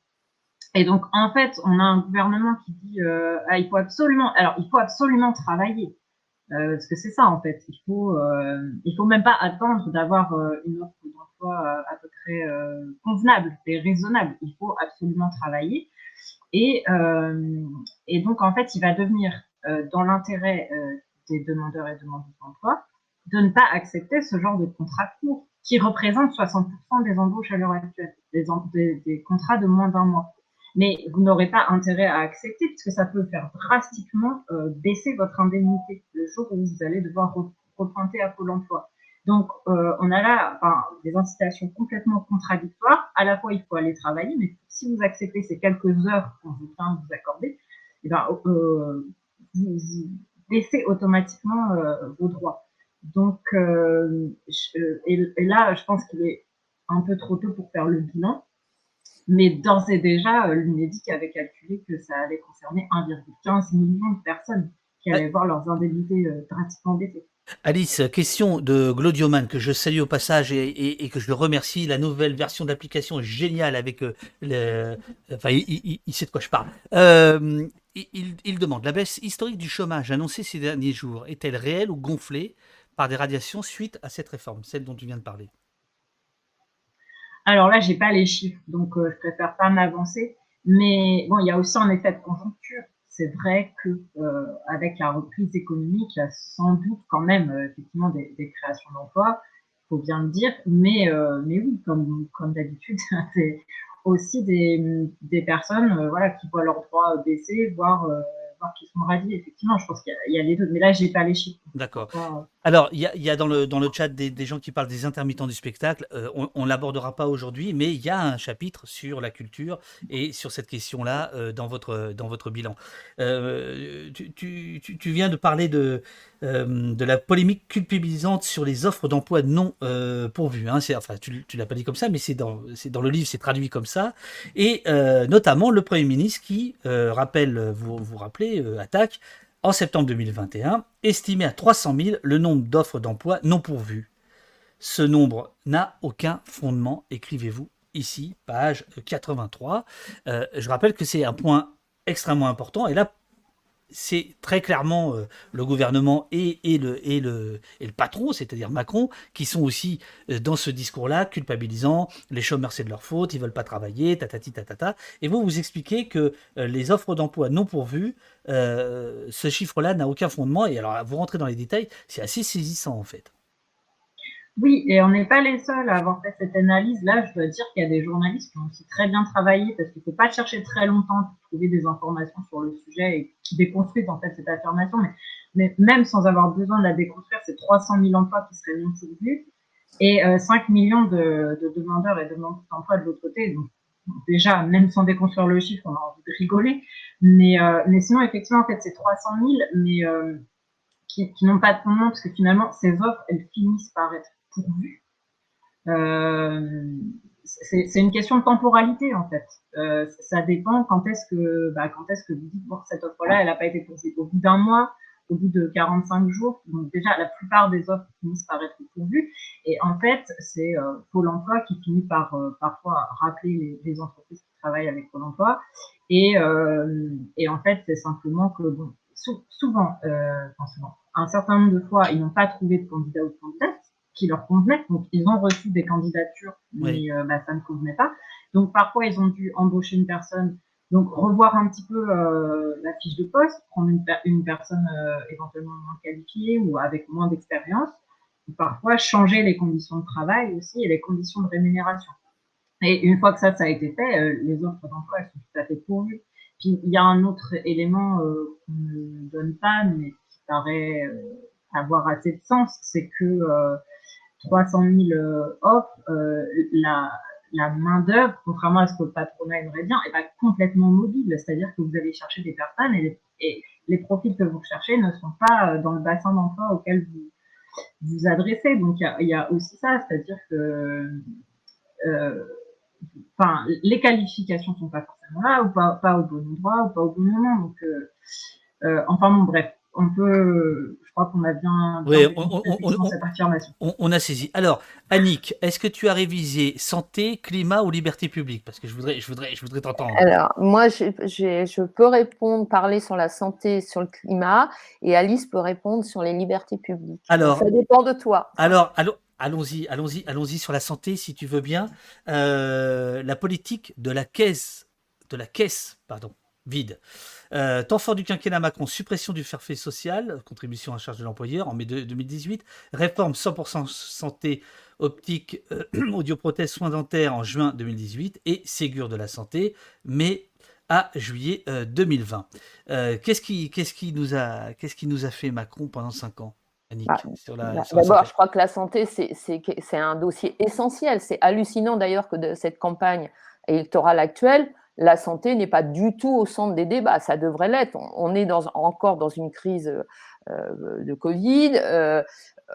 Et donc, en fait, on a un gouvernement qui dit, ah, il faut absolument, alors, il faut absolument travailler. Euh, parce que c'est ça en fait. Il faut, euh, il faut même pas attendre d'avoir euh, une offre d'emploi euh, à peu près convenable et raisonnable. Il faut absolument travailler. Et, et donc en fait, il va devenir dans l'intérêt des demandeurs et demandeuses d'emploi de ne pas accepter ce genre de contrat court qui représente 60% des embauches à l'heure actuelle, des, contrats de moins d'un mois mais vous n'aurez pas intérêt à accepter puisque ça peut faire drastiquement euh, baisser votre indemnité le jour où vous allez devoir reprendre à Pôle emploi. Donc, euh, on a là des incitations complètement contradictoires. À la fois, il faut aller travailler, mais si vous acceptez ces quelques heures qu'on vous vient vous accorder, eh ben, euh, vous, baissez automatiquement vos droits. Donc, euh, et, et, là, je pense qu'il est un peu trop tôt pour faire le bilan. Mais d'ores et déjà, euh, l'UNEDIC avait calculé que ça allait concerner 1,15 million de personnes qui allaient voir leurs indemnités euh, drastiquement baisser. Alice, question de Glodioman que je salue au passage et, que je remercie. La nouvelle version d'application est géniale avec euh, le. Enfin, il, sait de quoi je parle. il, il, demande la baisse historique du chômage annoncée ces derniers jours est-elle réelle ou gonflée? Par des radiations suite à cette réforme, celle dont tu viens de parler alors là, j'ai pas les chiffres, donc euh, je préfère pas m'avancer. Mais bon, il y a aussi un effet de conjoncture. C'est vrai que euh, avec la reprise économique, il y a sans doute quand même euh, effectivement des, des créations d'emplois, faut bien le dire. Mais mais oui, comme comme d'habitude, c'est aussi des, des personnes voilà qui voient leurs droits baisser, voire qui sont radiés. Effectivement, je pense qu'il y, a les deux. Mais là, j'ai pas les chiffres. D'accord. Alors, il y a, dans, le, dans le chat des, gens qui parlent des intermittents du spectacle. Euh, on ne l'abordera pas aujourd'hui, mais il y a un chapitre sur la culture et sur cette question-là euh, dans, votre, dans votre bilan. Euh, tu, tu, tu, viens de parler de, de la polémique culpabilisante sur les offres d'emploi non pourvues. Hein. Enfin, tu ne l'as pas dit comme ça, mais c'est dans, dans le livre, c'est traduit comme ça. Et notamment le Premier ministre qui rappelle, vous vous rappelez, attaque en septembre 2021, estimé à 300 000 le nombre d'offres d'emploi non pourvues. Ce nombre n'a aucun fondement, écrivez-vous ici, page 83. Euh, je rappelle que c'est un point extrêmement important, et là, c'est très clairement euh, le gouvernement et, le, patron, c'est-à-dire Macron, qui sont aussi euh, dans ce discours-là, culpabilisant les chômeurs, c'est de leur faute, ils veulent pas travailler, tatati tatata. Et vous, vous expliquez que euh, les offres d'emploi non pourvues, ce chiffre-là n'a aucun fondement. Et alors, vous rentrez dans les détails, c'est assez saisissant en fait. Oui, et on n'est pas les seuls à avoir fait cette analyse. Là, je dois dire qu'il y a des journalistes qui ont aussi très bien travaillé parce qu'il ne faut pas chercher très longtemps pour trouver des informations sur le sujet et qui déconstruisent en fait cette affirmation. Mais, même sans avoir besoin de la déconstruire, c'est 300 000 emplois qui seraient non pourvus et 5 euh, millions de, demandeurs et demandeurs d'emploi de l'autre côté. Donc, déjà, même sans déconstruire le chiffre, on a envie de rigoler. Mais, euh, mais sinon, effectivement, en fait, c'est 300 000, mais euh, qui, qui n'ont pas de fondement parce que finalement, ces offres, elles finissent par être pourvu. Euh, c'est une question de temporalité en fait. Euh, ça dépend quand est-ce que, bah, quand est-ce que vous dites bon cette offre-là, elle n'a pas été pourvue au bout d'un mois, au bout de 45 jours. Donc déjà, la plupart des offres finissent par être pourvues. Et en fait, c'est euh, Pôle Emploi qui finit par parfois rappeler les, entreprises qui travaillent avec Pôle Emploi. Et, et en fait, c'est simplement que bon, souvent, enfin souvent, un certain nombre de fois, ils n'ont pas trouvé de candidat ou de candidate qui leur convenait. Donc, ils ont reçu des candidatures, mais euh, bah, ça ne convenait pas. Donc, parfois, ils ont dû embaucher une personne, donc revoir un petit peu euh, la fiche de poste, prendre une, une personne euh, éventuellement moins qualifiée ou avec moins d'expérience. Parfois, changer les conditions de travail aussi et les conditions de rémunération. Et une fois que ça, ça a été fait, les offres d'emploi, elles sont tout à fait pourvues. Puis il y a un autre élément qu'on ne donne pas, mais qui paraît avoir assez de sens, c'est que 300 000 offres, la, la main d'œuvre, contrairement à ce que le patronat aimerait bien, est pas complètement mobile. C'est-à-dire que vous allez chercher des personnes et les, profils que vous recherchez ne sont pas dans le bassin d'emploi auquel vous vous adressez. Donc il y a, aussi ça, c'est-à-dire que euh, les qualifications sont pas forcément là, ou pas, pas au bon endroit, ou pas au bon moment. Donc, euh, euh, enfin bon, bref, on peut, je crois qu'on a bien, oui, on, cette affirmation. On, a saisi. Alors, Annick, est-ce que tu as révisé santé, climat ou liberté publique? Parce que je voudrais, je voudrais, je voudrais t'entendre. Alors, moi, je peux répondre, parler sur la santé, sur le climat, et Alice peut répondre sur les libertés publiques. Alors, ça dépend de toi. Alors, alors allons-y, allons-y, allons-y sur la santé, si tu veux bien. Euh, la politique de la caisse, de la caisse, pardon, vide. Euh, temps fort du quinquennat Macron, suppression du forfait social, contribution à charge de l'employeur en mai 2018, réforme 100% santé optique, euh, audioprothèse, soins dentaires en juin 2018 et Ségur de la santé, mais à juillet 2020. qu'est-ce qui, qu'est-ce qui nous a, qu'est-ce qui nous a fait Macron pendant cinq ans bah, D'abord, je crois que la santé, c'est un dossier essentiel. C'est hallucinant d'ailleurs que de cette campagne électorale actuelle, la santé n'est pas du tout au centre des débats. Ça devrait l'être. On, est encore dans une crise euh, de Covid. Euh,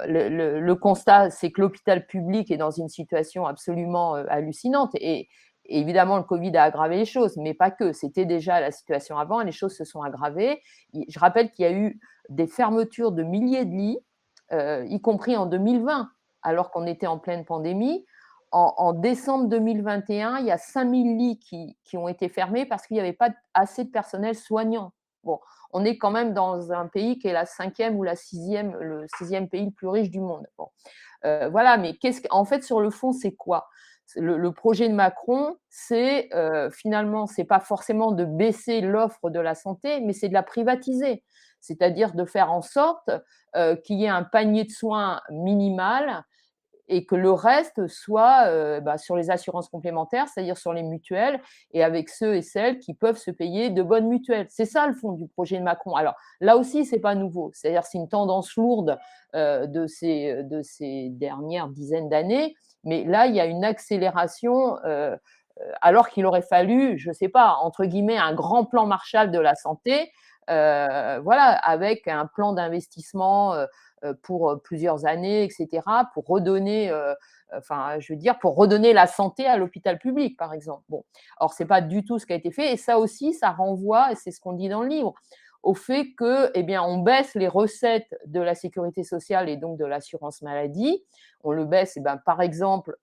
le, constat, c'est que l'hôpital public est dans une situation absolument euh, hallucinante. Et, évidemment, le Covid a aggravé les choses, mais pas que. C'était déjà la situation avant les choses se sont aggravées. Je rappelle qu'il y a eu des fermetures de milliers de lits, euh, y compris en 2020, alors qu'on était en pleine pandémie. En, décembre 2021, il y a 5000 lits qui, ont été fermés parce qu'il n'y avait pas assez de personnel soignant. Bon, on est quand même dans un pays qui est la cinquième ou la sixième, le sixième pays le plus riche du monde. Bon. Euh, voilà, mais qu'est-ce en fait sur le fond, c'est quoi? Le, projet de Macron, c'est euh, finalement, c'est pas forcément de baisser l'offre de la santé, mais c'est de la privatiser c'est-à-dire de faire en sorte euh, qu'il y ait un panier de soins minimal et que le reste soit euh, bah, sur les assurances complémentaires, c'est-à-dire sur les mutuelles, et avec ceux et celles qui peuvent se payer de bonnes mutuelles. C'est ça le fond du projet de Macron. Alors là aussi, c'est pas nouveau, c'est-à-dire c'est une tendance lourde euh, de, ces, de ces dernières dizaines d'années, mais là, il y a une accélération. alors qu'il aurait fallu, je ne sais pas, entre guillemets, un grand plan Marshall de la santé, euh, voilà, avec un plan d'investissement euh, euh, pour plusieurs années, etc., pour redonner, enfin, je veux dire, pour redonner la santé à l'hôpital public, par exemple. Bon, alors c'est pas du tout ce qui a été fait, et ça aussi, ça renvoie, et c'est ce qu'on dit dans le livre, au fait que, eh bien, on baisse les recettes de la sécurité sociale et donc de l'assurance maladie. On le baisse, eh ben, par exemple,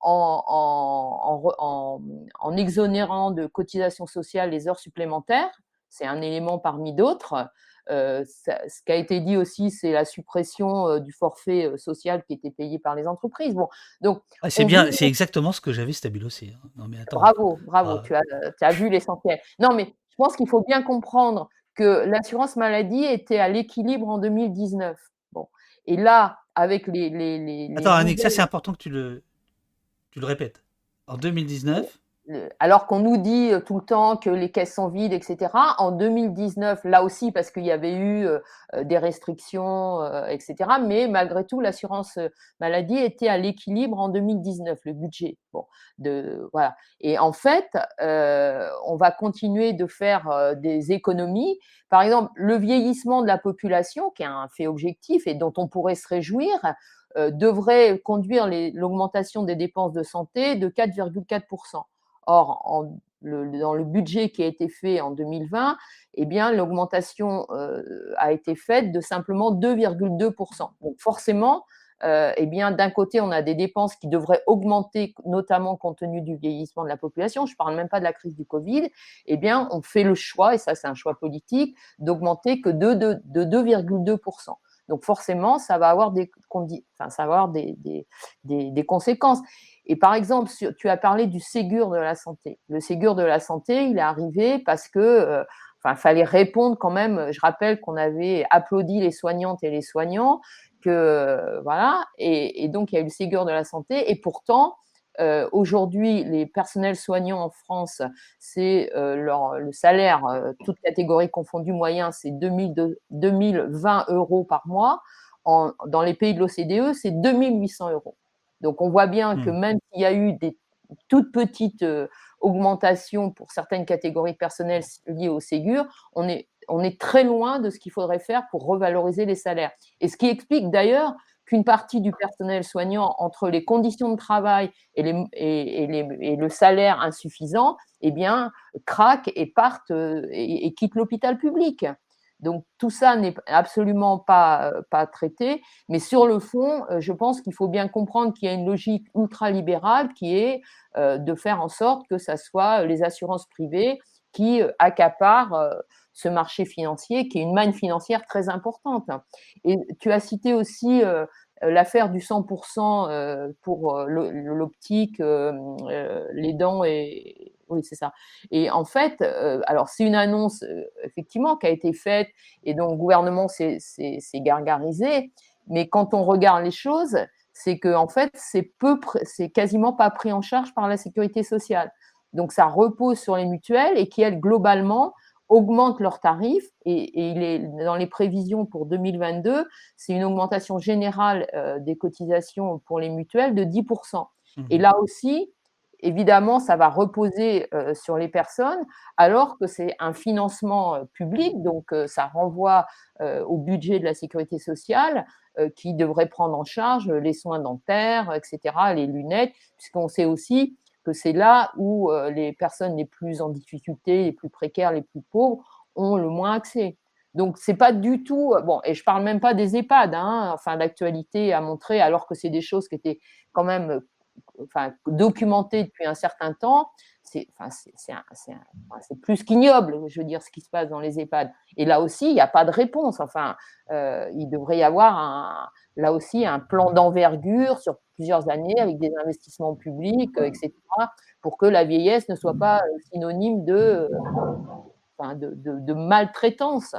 en, en, en, exonérant de cotisations sociales les heures supplémentaires c'est un élément parmi d'autres. Euh, ce qui a été dit aussi, c'est la suppression euh, du forfait euh, social qui était payé par les entreprises. Bon, donc ah, c'est bien, c'est exactement ce que j'avais stabilisé. Hein. Non mais attends. Bravo, bravo, ah. tu, as, tu as vu l'essentiel. Non mais je pense qu'il faut bien comprendre que l'assurance maladie était à l'équilibre en 2019. Bon, et là, avec les, les, les attends, Annick, ça c'est important que tu le, tu le répètes. En 2019 alors qu'on nous dit euh, tout le temps que les caisses sont vides, etc. En 2019, là aussi, parce qu'il y avait eu euh, euh, des restrictions, etc. Mais malgré tout, l'assurance maladie était à l'équilibre en 2019, le budget. Bon, de, voilà. Et en fait, on va continuer de faire des économies. Par exemple, le vieillissement de la population, qui est un fait objectif et dont on pourrait se réjouir, devrait conduire l'augmentation des dépenses de santé de 4,4%. Or, dans le budget qui a été fait en 2020, eh bien, l'augmentation euh, a été faite de simplement 2,2%. Donc, forcément, euh, eh bien, d'un côté, on a des dépenses qui devraient augmenter, notamment compte tenu du vieillissement de la population. Je ne parle même pas de la crise du Covid. Eh bien, on fait le choix, et ça, c'est un choix politique, d'augmenter que de, de, de 2,2%. Donc, forcément, ça va avoir des, ça va avoir des conséquences. Et par exemple, tu as parlé du Ségur de la santé. Le Ségur de la santé, il est arrivé parce que, euh, enfin, fallait répondre quand même. Je rappelle qu'on avait applaudi les soignantes et les soignants, que voilà, et, donc il y a eu le Ségur de la santé. Et pourtant, euh, aujourd'hui, les personnels soignants en France, c'est euh, le salaire, euh, toute catégorie confondue moyen, c'est 2020 euros par mois. Dans les pays de l'OCDE, c'est 2800 euros. Donc on voit bien que mmh. même s'il y a eu des toutes petites augmentations pour certaines catégories personnelles liées au Ségur, on est, on est très loin de ce qu'il faudrait faire pour revaloriser les salaires. Et ce qui explique d'ailleurs qu'une partie du personnel soignant, entre les conditions de travail et, les, et, le salaire insuffisant, eh bien, craque et parte euh, et, quitte l'hôpital public. Donc tout ça n'est absolument pas, pas traité, mais sur le fond, euh, je pense qu'il faut bien comprendre qu'il y a une logique ultralibérale qui est euh, de faire en sorte que ce soit les assurances privées qui accaparent ce marché financier qui est une manne financière très importante. Et tu as cité aussi euh, l'affaire du 100% euh, pour euh, l'optique, les dents et oui, c'est ça. Et en fait, alors c'est une annonce effectivement qui a été faite et dont le gouvernement s'est gargarisé, mais quand on regarde les choses, c'est que en fait, c'est peu, c'est quasiment pas pris en charge par la sécurité sociale. Donc ça repose sur les mutuelles et qui elles globalement augmentent leurs tarifs et, il est dans les prévisions pour 2022, c'est une augmentation générale euh, des cotisations pour les mutuelles de 10%. Mmh. Et là aussi, évidemment, ça va reposer euh, sur les personnes, alors que c'est un financement euh, public, donc ça renvoie au budget de la sécurité sociale qui devrait prendre en charge les soins dentaires, etc., les lunettes, puisqu'on sait aussi c'est là où euh, les personnes les plus en difficulté, les plus précaires, les plus pauvres ont le moins accès. Donc c'est pas du tout euh, bon et je parle même pas des EHPAD. Hein, enfin l'actualité a montré alors que c'est des choses qui étaient quand même euh, enfin documentées depuis un certain temps. C'est enfin, plus qu'ignoble, je veux dire, ce qui se passe dans les EHPAD. Et là aussi, il n'y a pas de réponse. Enfin, il devrait y avoir là aussi un plan d'envergure sur plusieurs années avec des investissements publics, euh, etc., pour que la vieillesse ne soit pas euh, synonyme de, euh, de, maltraitance.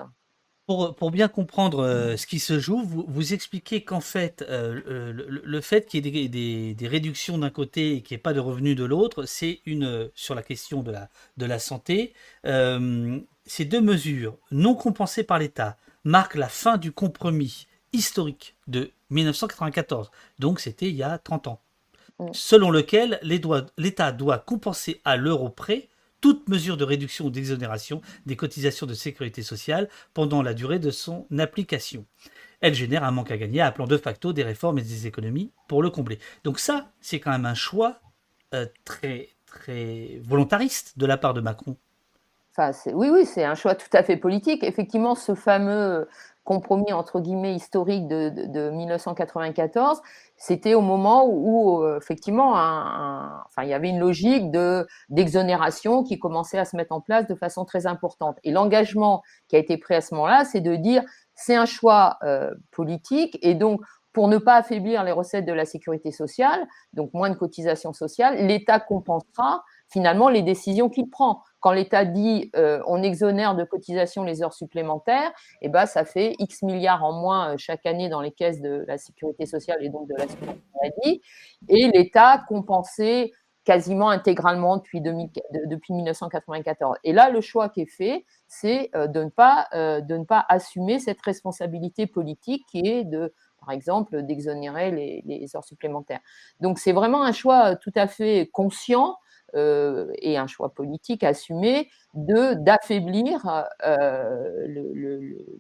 Pour, pour, bien comprendre ce qui se joue, vous, vous expliquez qu'en fait, le, fait qu'il y ait des, des, réductions d'un côté et qu'il n'y ait pas de revenus de l'autre, c'est une sur la question de la, de la santé. ces deux mesures non compensées par l'État marquent la fin du compromis historique de 1994. Donc c'était il y a 30 ans. Selon lequel l'État doit compenser à l'euro près toute mesure de réduction ou d'exonération des cotisations de sécurité sociale pendant la durée de son application. Elle génère un manque à gagner, appelant de facto des réformes et des économies pour le combler. Donc ça, c'est quand même un choix euh, très, très volontariste de la part de Macron. Enfin, oui, oui, c'est un choix tout à fait politique. Effectivement, ce fameux compromis entre guillemets historique de, 1994, c'était au moment où, euh, effectivement il y avait une logique de d'exonération qui commençait à se mettre en place de façon très importante. Et l'engagement qui a été pris à ce moment-là, c'est de dire c'est un choix euh, politique et donc pour ne pas affaiblir les recettes de la sécurité sociale, donc moins de cotisations sociales, l'État compensera finalement les décisions qu'il prend. Quand l'État dit euh, on exonère de cotisations les heures supplémentaires, et eh ben, ça fait X milliards en moins euh, chaque année dans les caisses de la sécurité sociale et donc de la sécurité maladie. Et l'État compensait quasiment intégralement depuis, depuis 1994. Et là, le choix qui est fait, c'est euh, de, ne pas, de ne pas assumer cette responsabilité politique qui est de par exemple, d'exonérer les, les, heures supplémentaires. Donc, c'est vraiment un choix tout à fait conscient et un choix politique assumé de d'affaiblir euh,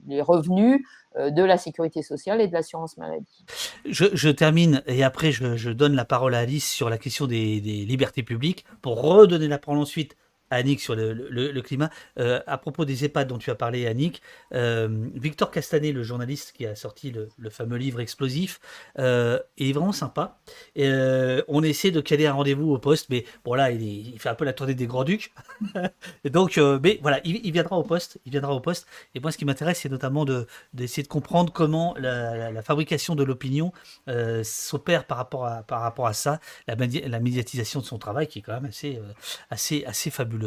les revenus euh, de la sécurité sociale et de l'assurance maladie. Je, termine et après je, donne la parole à Alice sur la question des libertés publiques pour redonner la parole ensuite Annick sur le, climat. Euh, à propos des EHPAD dont tu as parlé, Annick, euh, Victor Castanet, le journaliste qui a sorti le, fameux livre Explosif, euh, est vraiment sympa. on essaie de caler un rendez-vous au poste, mais bon là, il, fait un peu la tournée des Grands-Ducs. donc, mais voilà, il, viendra au poste. Il viendra au poste. Et moi, ce qui m'intéresse, c'est notamment d'essayer de, comprendre comment la, fabrication de l'opinion s'opère par, rapport à, par rapport à ça, la, la médiatisation de son travail, qui est quand même assez, assez, assez fabuleux.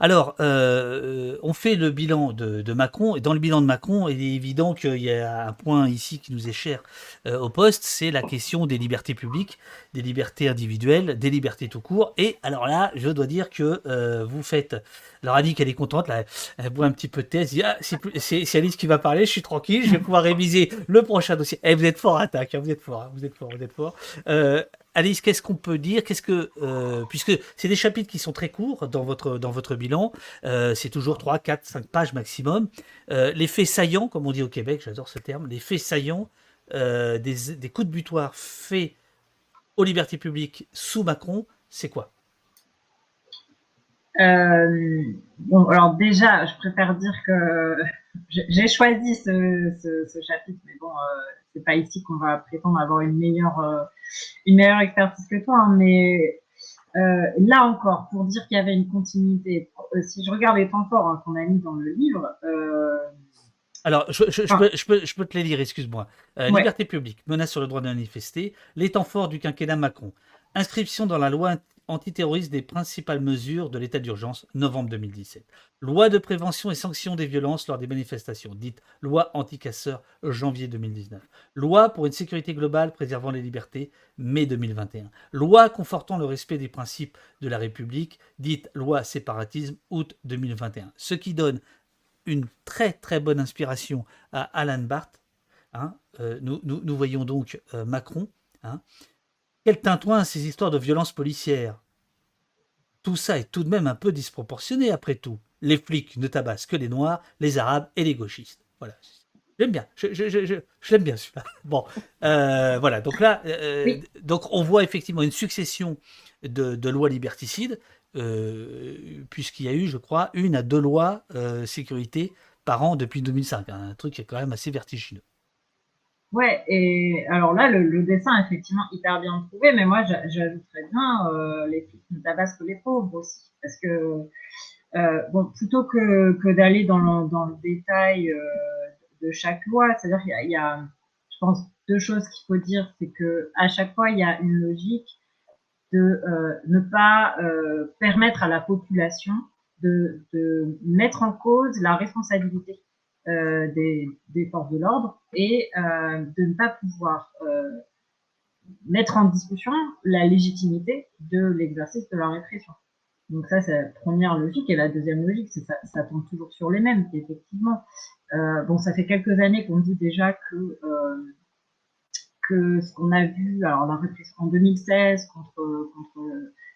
Alors, euh, on fait le bilan de, Macron et dans le bilan de Macron, il est évident qu'il y a un point ici qui nous est cher euh, au poste, c'est la question des libertés publiques, des libertés individuelles, des libertés tout court. Et alors là, je dois dire que vous faites. Alors Annie, qu'elle est contente, elle boit un petit peu de thé, elle dit ah, c'est Alice qui va parler, je suis tranquille, je vais pouvoir réviser le prochain dossier. Et eh, vous êtes fort à hein, vous êtes fort, hein, vous êtes fort, vous êtes fort. Alice, qu'est-ce qu'on peut dire? Qu'est-ce que euh, puisque c'est des chapitres qui sont très courts dans votre bilan, euh, c'est toujours 3, 4, 5 pages maximum. Euh, les faits comme on dit au Québec, j'adore ce terme, les faits saillants des, des, coups de butoir faits aux libertés publiques sous Macron, c'est quoi? Bon, alors déjà, je préfère dire que j'ai choisi ce, ce, chapitre, mais bon, c'est pas ici qu'on va prétendre avoir une meilleure, euh, une meilleure expertise que toi, hein, mais euh, là encore, pour dire qu'il y avait une continuité, euh, si je regarde les temps forts hein, qu'on a mis dans le livre. Alors, je, peux, je, peux, te les lire, excuse-moi. Liberté publique, menace sur le droit de manifester, les temps forts du quinquennat Macron, inscription dans la loi antiterroriste des principales mesures de l'état d'urgence, novembre 2017. Loi de prévention et sanction des violences lors des manifestations, dite loi anti-casseurs, janvier 2019. Loi pour une sécurité globale préservant les libertés, mai 2021. Loi confortant le respect des principes de la République, dite loi séparatisme, août 2021. Ce qui donne une très très bonne inspiration à Alan Barth. Hein. Euh, nous, voyons donc euh, Macron. Hein, quel tintouin ces histoires de violence policière Tout ça est tout de même un peu disproportionné après tout. Les flics ne tabassent que les noirs, les arabes et les gauchistes. Voilà. J'aime bien. Je, je, l'aime bien celui-là. Bon, euh, voilà. Donc là, euh, donc on voit effectivement une succession de, lois liberticides, euh, puisqu'il y a eu, je crois, une à deux lois sécurité par an depuis 2005. Un truc qui est quand même assez vertigineux. Ouais, et alors là, le, dessin effectivement hyper bien trouvé, mais moi, j'ajouterais bien euh, les flics ne tabassent que les pauvres aussi. Parce que, euh, bon, plutôt que, que d'aller dans le, dans le détail euh, de chaque loi, c'est-à-dire qu'il y, a, je pense, deux choses qu'il faut dire, c'est que à chaque fois, il y a une logique de euh, ne pas euh, permettre à la population de, de mettre en cause la responsabilité euh, des, forces de l'ordre et euh, de ne pas pouvoir euh, mettre en discussion la légitimité de l'exercice de la répression. Donc ça, c'est la première logique. Et la deuxième logique, ça, tombe toujours sur les mêmes, effectivement. Bon, ça fait quelques années qu'on dit déjà que ce qu'on a vu, alors la répression en 2016 contre,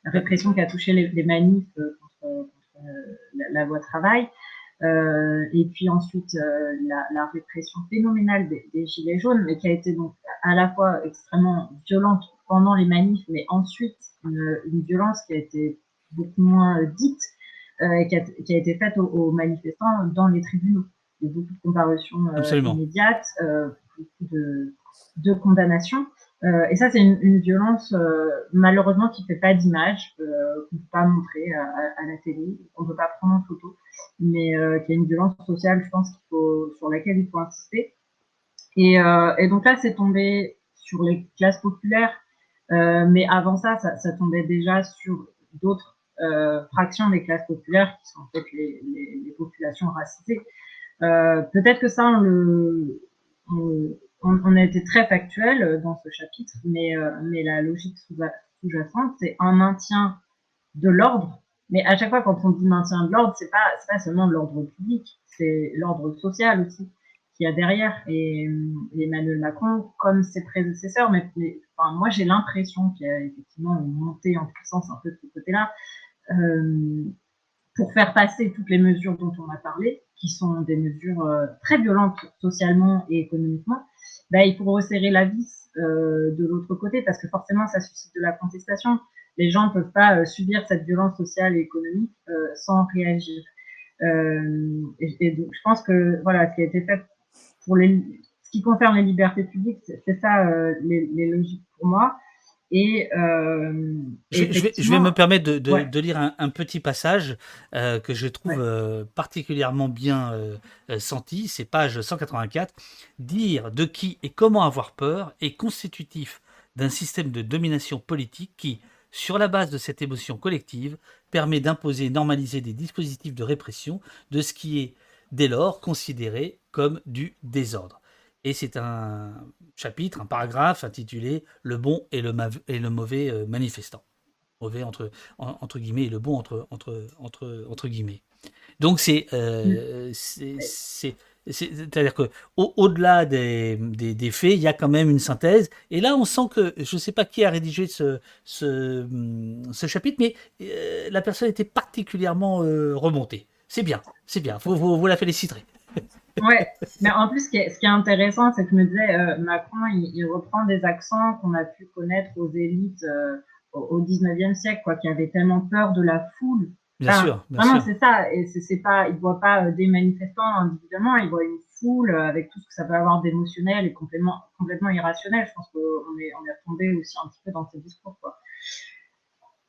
la répression qui a touché les, manifs contre, contre la, la, loi travail, euh, et puis ensuite euh, la, la, répression phénoménale des, des, gilets jaunes, mais qui a été donc à la fois extrêmement violente pendant les manifs, mais ensuite une, une violence qui a été beaucoup moins dite euh, et qui a, qui a, été faite aux, aux, manifestants dans les tribunaux. Il y a beaucoup de comparutions euh, immédiates, euh, beaucoup de, de condamnations. Euh, et ça, c'est une, une, violence euh, malheureusement qui fait pas d'image, euh, qu'on peut pas montrer à, à, la télé, qu'on peut pas prendre en photo, mais euh, qui est une violence sociale, je pense faut sur laquelle il faut insister. Et, euh, et donc là, c'est tombé sur les classes populaires, mais avant ça, ça, ça, tombait déjà sur d'autres fractions des classes populaires qui sont en fait les, les, les populations racisées. Peut-être que ça, on le on, on, a été très factuel euh, dans ce chapitre, mais, euh, mais la logique sous-jacente, c'est un maintien de l'ordre. Mais à chaque fois, quand on dit maintien de l'ordre, c'est pas, pas seulement l'ordre public, c'est l'ordre social aussi qu'il y a derrière. Et, Emmanuel Macron, comme ses prédécesseurs, mais, enfin, moi j'ai l'impression qu'il y a effectivement une montée en puissance un peu de ce côté-là, euh, pour faire passer toutes les mesures dont on a parlé, qui sont des mesures euh, très violentes socialement et économiquement, bah, il faut resserrer la vis euh, de l'autre côté parce que forcément ça suscite de la contestation. Les gens ne peuvent pas euh, subir cette violence sociale et économique euh, sans réagir. Euh, et, et, donc je pense que voilà, ce qui a été fait pour les, ce qui concerne les libertés publiques, c'est ça les, les, logiques pour moi. Et, euh, je, je, vais, je, vais, me permettre de, de, ouais. de lire un, un, petit passage euh, que je trouve ouais. euh, particulièrement bien senti. C'est page 184. Dire de qui et comment avoir peur est constitutif d'un système de domination politique qui, sur la base de cette émotion collective, permet d'imposer et normaliser des dispositifs de répression de ce qui est dès lors considéré comme du désordre. Et c'est un chapitre, un paragraphe intitulé Le bon et le, et le mauvais euh, manifestant. Mauvais entre, entre guillemets et le bon entre, entre, entre, entre guillemets. Donc c'est euh, c'est c'est-à-dire que au-delà des, des, faits, il y a quand même une synthèse. Et là, on sent que je ne sais pas qui a rédigé ce, ce, ce chapitre, mais euh, la personne était particulièrement euh, remontée. C'est bien, c'est bien. Vous, vous, vous, la féliciterez. Ouais, mais en plus, ce qui est, ce qui est intéressant, c'est que je me disais, euh, Macron, il, reprend des accents qu'on a pu connaître aux élites au 19e siècle, quoi, qui avaient tellement peur de la foule Bien sûr. vraiment, c'est ça. Et c'est pas, il voit pas euh, des manifestants individuellement, il voit une foule euh, avec tout ce que ça peut avoir d'émotionnel et complètement, complètement irrationnel. Je pense qu'on est, on est retombé aussi un petit peu dans ces discours, quoi.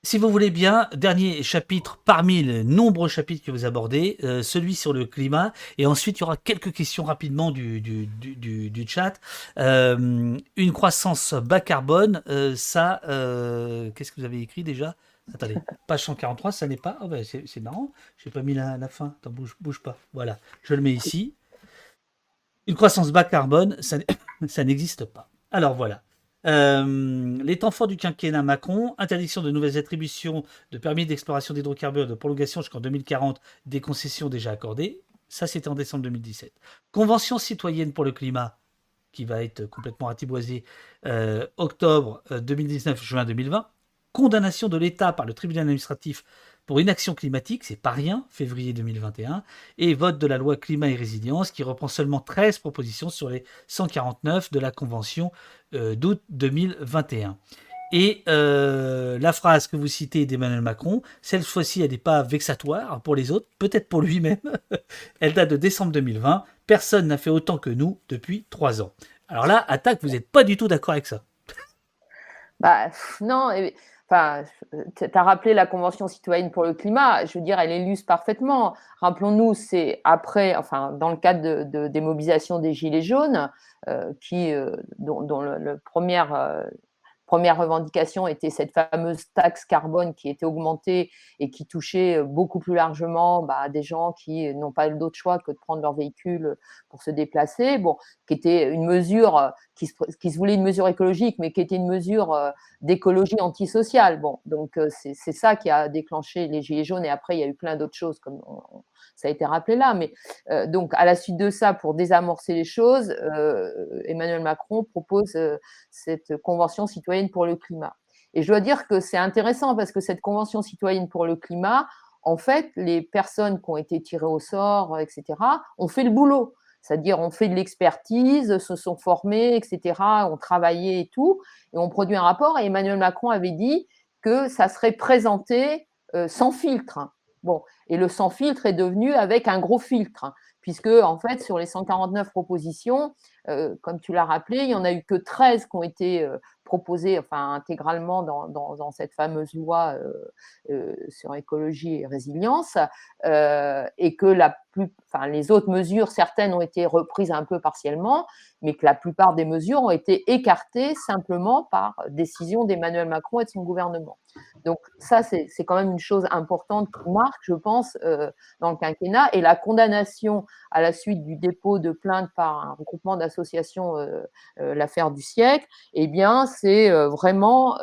Si vous voulez bien, dernier chapitre parmi les nombreux chapitres que vous abordez, euh, celui sur le climat, et ensuite il y aura quelques questions rapidement du, du, chat. une croissance bas carbone, ça, qu'est-ce que vous avez écrit déjà? Attendez, page 143, ça n'est pas. Oh ben c'est marrant, j'ai pas mis la, fin. Attends, bouge, bouge pas. Voilà, je le mets ici. Une croissance bas carbone, ça, n'existe pas. Alors voilà. Euh, les temps forts du quinquennat Macron, interdiction de nouvelles attributions de permis d'exploration d'hydrocarbures de prolongation jusqu'en 2040 des concessions déjà accordées. Ça, c'était en décembre 2017. Convention citoyenne pour le climat, qui va être complètement ratiboisée euh, octobre 2019, euh, juin 2020 condamnation de l'État par le tribunal administratif pour inaction climatique, c'est pas rien, février 2021, et vote de la loi climat et résilience qui reprend seulement 13 propositions sur les 149 de la Convention euh, d'août 2021. Et euh, la phrase que vous citez d'Emmanuel Macron, cette fois-ci, elle n'est pas vexatoire pour les autres, peut-être pour lui-même. elle date de décembre 2020. Personne n'a fait autant que nous depuis trois ans. Alors là, attaque, vous n'êtes pas du tout d'accord avec ça. Bah, non, Enfin, tu as rappelé la Convention citoyenne pour le climat, je veux dire, elle illustre parfaitement. Rappelons-nous, c'est après, enfin, dans le cadre de, des mobilisations des Gilets jaunes, euh, qui, euh, dont, le, le première, euh, première revendication était cette fameuse taxe carbone qui était augmentée et qui touchait euh, beaucoup plus largement bah, des gens qui n'ont pas d'autre choix que de prendre leur véhicule pour se déplacer. Bon, qui était une mesure euh, qui se, qui se voulait une mesure écologique, mais qui était une mesure euh, d'écologie antisociale. Bon, donc c'est ça qui a déclenché les gilets jaunes. Et après, il y a eu plein d'autres choses, comme ça a été rappelé là. Mais donc, à la suite de ça, pour désamorcer les choses, Emmanuel Macron propose cette convention citoyenne pour le climat. Et je dois dire que c'est intéressant parce que cette convention citoyenne pour le climat, en fait, les personnes qui ont été tirées au sort, etc., ont fait le boulot. C'est-à-dire, ont fait de l'expertise, se sont formés, etc., ont travaillé et tout, et ont produit un rapport. Et Emmanuel Macron avait dit que ça serait présenté sans filtre. Bon, et le sans filtre est devenu avec un gros filtre, puisque en fait, sur les 149 propositions, euh, comme tu l'as rappelé, il n'y en a eu que 13 qui ont été euh, proposées enfin, intégralement dans, dans, cette fameuse loi euh, sur écologie et résilience, et que la plus, enfin, les autres mesures, certaines ont été reprises un peu partiellement, mais que la plupart des mesures ont été écartées simplement par décision d'Emmanuel Macron et de son gouvernement. Donc ça, c'est quand même une chose importante qui marque, je pense, dans le quinquennat, et la condamnation à la suite du dépôt de plainte par un regroupement d'associations, l'affaire du siècle, eh bien, c'est vraiment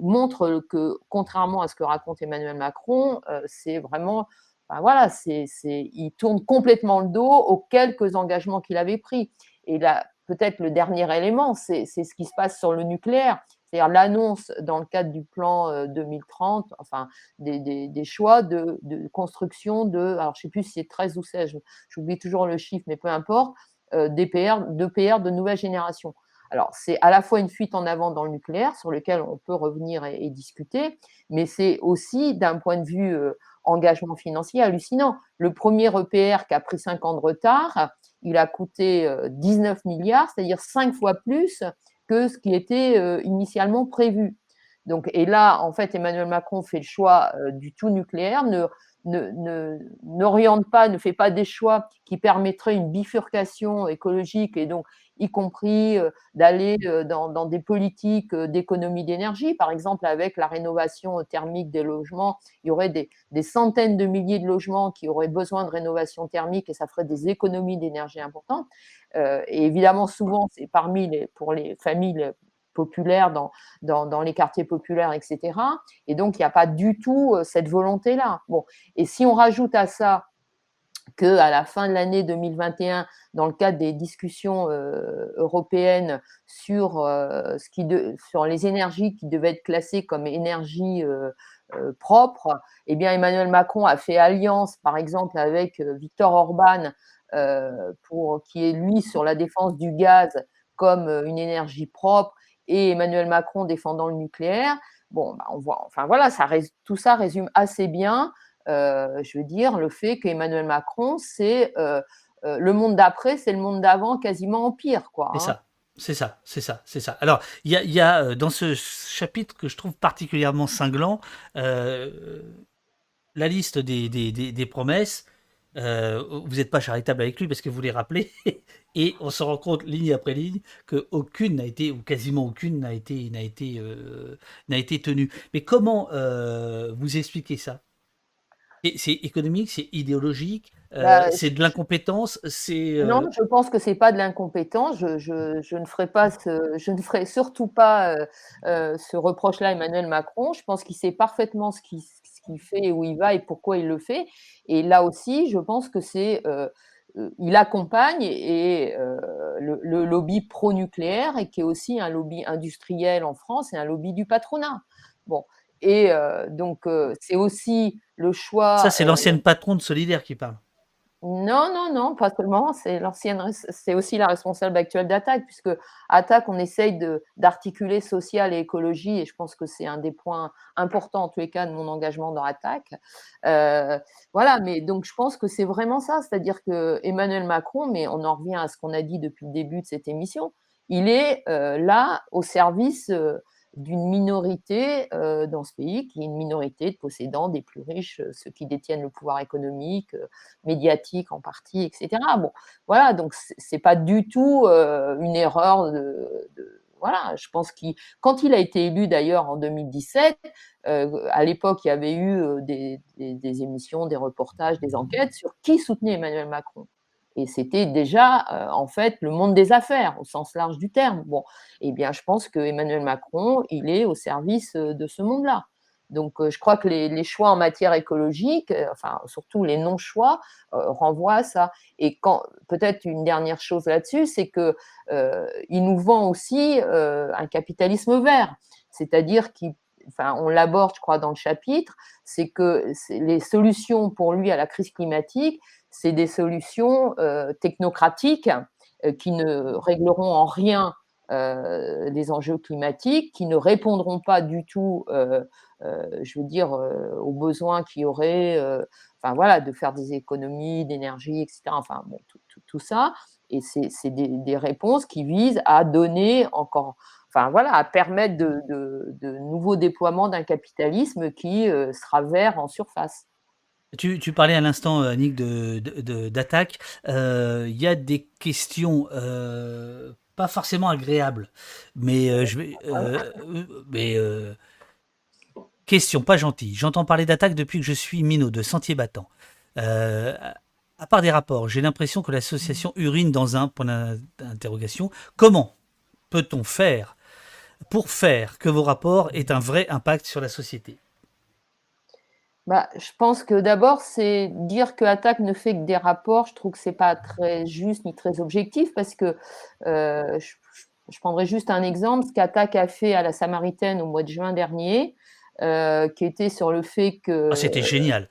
montre que, contrairement à ce que raconte Emmanuel Macron, c'est vraiment voilà, c'est, il tourne complètement le dos aux quelques engagements qu'il avait pris. Et là, peut-être le dernier élément, c'est, ce qui se passe sur le nucléaire, c'est-à-dire l'annonce dans le cadre du plan 2030, euh, enfin des, choix de, construction de, alors je ne sais plus si c'est 13 ou 16, j'oublie toujours le chiffre, mais peu importe, euh, d'EPR, de nouvelle génération. Alors, c'est à la fois une fuite en avant dans le nucléaire, sur lequel on peut revenir et, discuter, mais c'est aussi, d'un point de vue euh, engagement financier hallucinant. Le premier EPR qui a pris 5 ans de retard, il a coûté 19 euh, milliards, c'est-à-dire 5 fois plus que ce qui était euh, initialement prévu. Donc, et là, en fait, Emmanuel Macron fait le choix du tout nucléaire, ne, n'oriente pas, ne fait pas des choix qui permettraient une bifurcation écologique et donc y compris euh, d'aller euh, dans, des politiques euh, d'économie d'énergie. Par exemple, avec la rénovation thermique des logements, il y aurait des, centaines de milliers de logements qui auraient besoin de rénovation thermique et ça ferait des économies d'énergie importantes. et évidemment, souvent, c'est parmi les, pour les familles populaires dans, dans, les quartiers populaires, etc. Et donc, il n'y a pas du tout cette volonté-là. Bon, et si on rajoute à ça que à la fin de l'année 2021, dans le cadre des discussions euh, européennes sur, euh, ce qui sur les énergies qui devaient être classées comme énergie euh, propre, eh bien Emmanuel Macron a fait alliance, par exemple, avec Victor Orban, pour qui est lui sur la défense du gaz comme une énergie propre, et Emmanuel Macron défendant le nucléaire. Bon, bah, on voit, enfin voilà, ça, tout ça résume assez bien euh, je veux dire, le fait qu'Emmanuel Macron, c'est euh, euh, le monde d'après, c'est le monde d'avant quasiment en pire. Quoi, C'est hein. ça. C'est ça, c'est ça, c'est ça. Alors, il y a, dans ce chapitre que je trouve particulièrement cinglant, la liste des, des, promesses. vous n'êtes pas charitable avec lui parce que vous les rappelez, et on se rend compte ligne après ligne qu'aucune n'a été, ou quasiment aucune n'a été, n'a été, n'a été tenue. Mais comment vous expliquez ça? C'est économique, c'est idéologique, euh, bah, c'est de l'incompétence, c'est. Euh non, je pense que c'est pas de l'incompétence. Je, je, je, ne ferai pas ce, je ne ferai surtout pas euh, ce reproche-là à Emmanuel Macron. Je pense qu'il sait parfaitement ce qu'il fait et où il va et pourquoi il le fait. Et là aussi, je pense que c'est il accompagne et, le, le, lobby pro-nucléaire et qui est aussi un lobby industriel en France et un lobby du patronat. Bon, et donc, c'est aussi le choix. Ça, c'est l'ancienne patronne de Solidaire qui parle. Non, non, non, pas seulement. C'est l'ancienne, c'est aussi la responsable actuelle d'Attaque, puisque Attaque, on essaye d'articuler social et écologie, et je pense que c'est un des points importants en tous les cas de mon engagement dans Attaque. voilà, mais donc je pense que c'est vraiment ça, c'est-à-dire que Emmanuel Macron, mais on en revient à ce qu'on a dit depuis le début de cette émission, il est là au service d'une minorité euh, dans ce pays, qui est une minorité de possédants des plus riches, euh, ceux qui détiennent le pouvoir économique, euh, médiatique en partie, etc. Bon, voilà, donc c'est pas du tout une erreur de, voilà, je pense qu'il, quand il a été élu d'ailleurs en 2017, à l'époque, il y avait eu des, des, émissions, des reportages, des enquêtes sur qui soutenait Emmanuel Macron. Et c'était déjà, euh, en fait, le monde des affaires, au sens large du terme. Bon, eh bien, je pense que Emmanuel Macron, il est au service euh, de ce monde-là. Donc, euh, je crois que les, choix en matière écologique, enfin, surtout les non-choix, renvoient à ça. Et quand, peut-être une dernière chose là-dessus, c'est que il nous vend aussi un capitalisme vert, c'est-à-dire qu'il Enfin, on l'aborde, je crois, dans le chapitre, c'est que les solutions pour lui à la crise climatique, c'est des solutions euh, technocratiques euh, qui ne régleront en rien euh, les enjeux climatiques, qui ne répondront pas du tout, je veux dire, aux besoins qu'il y aurait, enfin voilà, de faire des économies d'énergie, etc. Enfin tout, ça. Et c'est des, réponses qui visent à donner encore, enfin voilà, à permettre de nouveaux déploiements d'un capitalisme qui sera vert en surface. Tu, parlais à l'instant, euh, Annick, d'attaque. De, euh, Il y a des questions euh, pas forcément agréables, mais je vais. mais question pas gentille. J'entends parler d'attaque depuis que je suis minot de Sentier Battant. à part des rapports, j'ai l'impression que l'association urine dans un point d'interrogation. Comment peut-on faire pour faire que vos rapports aient un vrai impact sur la société? Bah, je pense que d'abord, c'est dire que Attaque ne fait que des rapports. Je trouve que c'est pas très juste ni très objectif parce que euh, je, prendrai juste un exemple. Ce qu'Attaque a fait à la Samaritaine au mois de juin dernier, euh, qui était sur le fait que. Ah, c'était génial.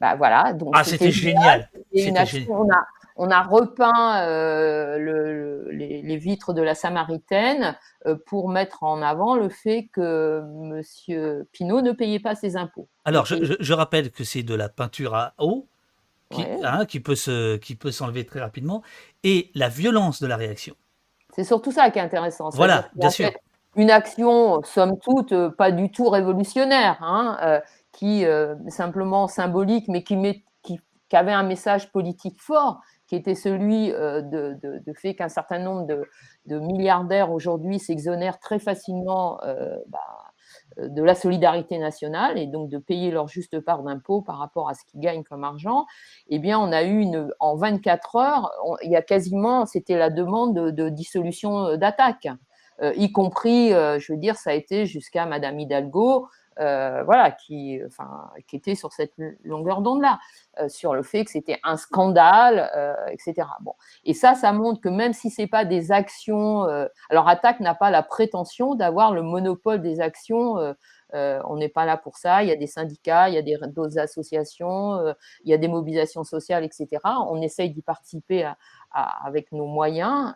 Bah voilà. Donc ah, c'était génial. génial. On a, on a repeint euh, les, vitres de la Samaritaine euh, pour mettre en avant le fait que M. Pinault ne payait pas ses impôts. Alors, je, rappelle que c'est de la peinture à eau qui, hein, qui peut s'enlever très rapidement et la violence de la réaction. C'est surtout ça qui est intéressant. Voilà, bien sûr. une action, somme toute, pas du tout révolutionnaire, hein, qui simplement symbolique, mais qui, met, qui, avait un message politique fort, qui était celui de, de, fait qu'un certain nombre de, de milliardaires aujourd'hui s'exonèrent très facilement bah, de la solidarité nationale et donc de payer leur juste part d'impôt par rapport à ce qu'ils gagnent comme argent, eh bien, on a eu une, en 24 heures, il y a quasiment, c'était la demande de, dissolution euh, d'attaque, euh, y compris, euh, je veux dire, ça a été jusqu'à Madame Hidalgo, euh, voilà, qui, enfin, qui était sur cette longueur d'onde-là, euh, sur le fait que c'était un scandale, euh, etc. Bon. Et ça, ça montre que même si c'est pas des actions, alors Attaque n'a pas la prétention d'avoir le monopole des actions. on n'est pas là pour ça. Il y a des syndicats, il y a d'autres associations, il y a des mobilisations sociales, etc. On essaye d'y participer avec nos moyens.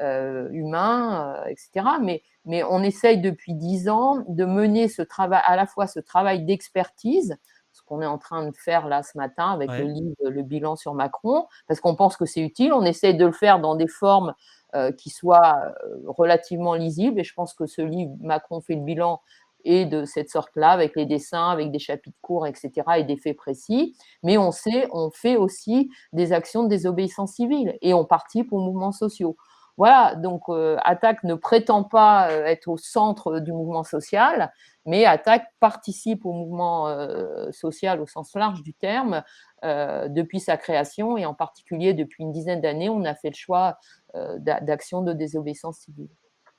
Euh, humains, euh, etc. Mais, mais on essaye depuis dix ans de mener ce travail, à la fois ce travail d'expertise, ce qu'on est en train de faire là ce matin avec le livre Le bilan sur Macron, parce qu'on pense que c'est utile. On essaye de le faire dans des formes euh, qui soient relativement lisibles. Et je pense que ce livre, Macron fait le bilan, est de cette sorte-là, avec les dessins, avec des chapitres courts, etc., et des faits précis. Mais on sait, on fait aussi des actions de désobéissance civile et on participe aux mouvements sociaux. Voilà, donc euh, Attaque ne prétend pas euh, être au centre du mouvement social, mais Attaque participe au mouvement euh, social au sens large du terme depuis sa création et en particulier depuis une dizaine d'années, on a fait le choix d'action de désobéissance civile.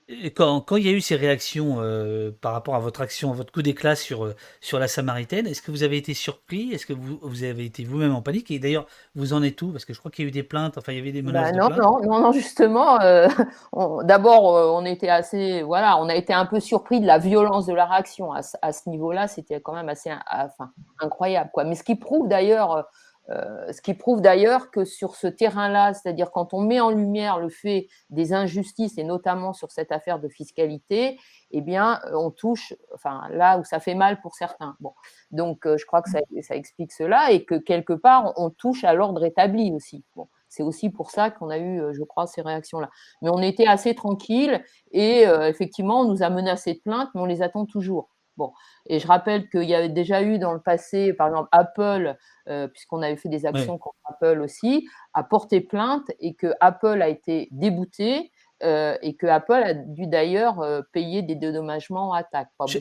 Et quand, quand, il y a eu ces réactions euh, par rapport à votre action, à votre coup d'éclat sur, euh, sur la Samaritaine, est-ce que vous avez été surpris? Est-ce que vous, vous avez été vous-même en panique? Et d'ailleurs, vous en êtes où? Parce que je crois qu'il y a eu des plaintes, enfin il y avait des menaces. Bah non, non, non, non, justement, euh, d'abord, on était assez, voilà, on a été un peu surpris de la violence de la réaction. À, à ce niveau-là, c'était quand même assez enfin, incroyable. Quoi. Mais ce qui prouve d'ailleurs euh, ce qui prouve d'ailleurs que sur ce terrain-là, c'est-à-dire quand on met en lumière le fait des injustices et notamment sur cette affaire de fiscalité, eh bien, on touche, enfin là où ça fait mal pour certains. Bon, donc euh, je crois que ça, explique cela et que quelque part on touche à l'ordre établi aussi. Bon, c'est aussi pour ça qu'on a eu, euh, je crois, ces réactions-là. Mais on était assez tranquille et effectivement, on nous a menacé de plainte, mais on les attend toujours. Bon, et je rappelle qu'il y avait déjà eu dans le passé, par exemple, Apple, euh, puisqu'on avait fait des actions contre Apple aussi, a porté plainte et que Apple a été débouté euh, et que Apple a dû d'ailleurs euh, payer des dédommagements en attaque. je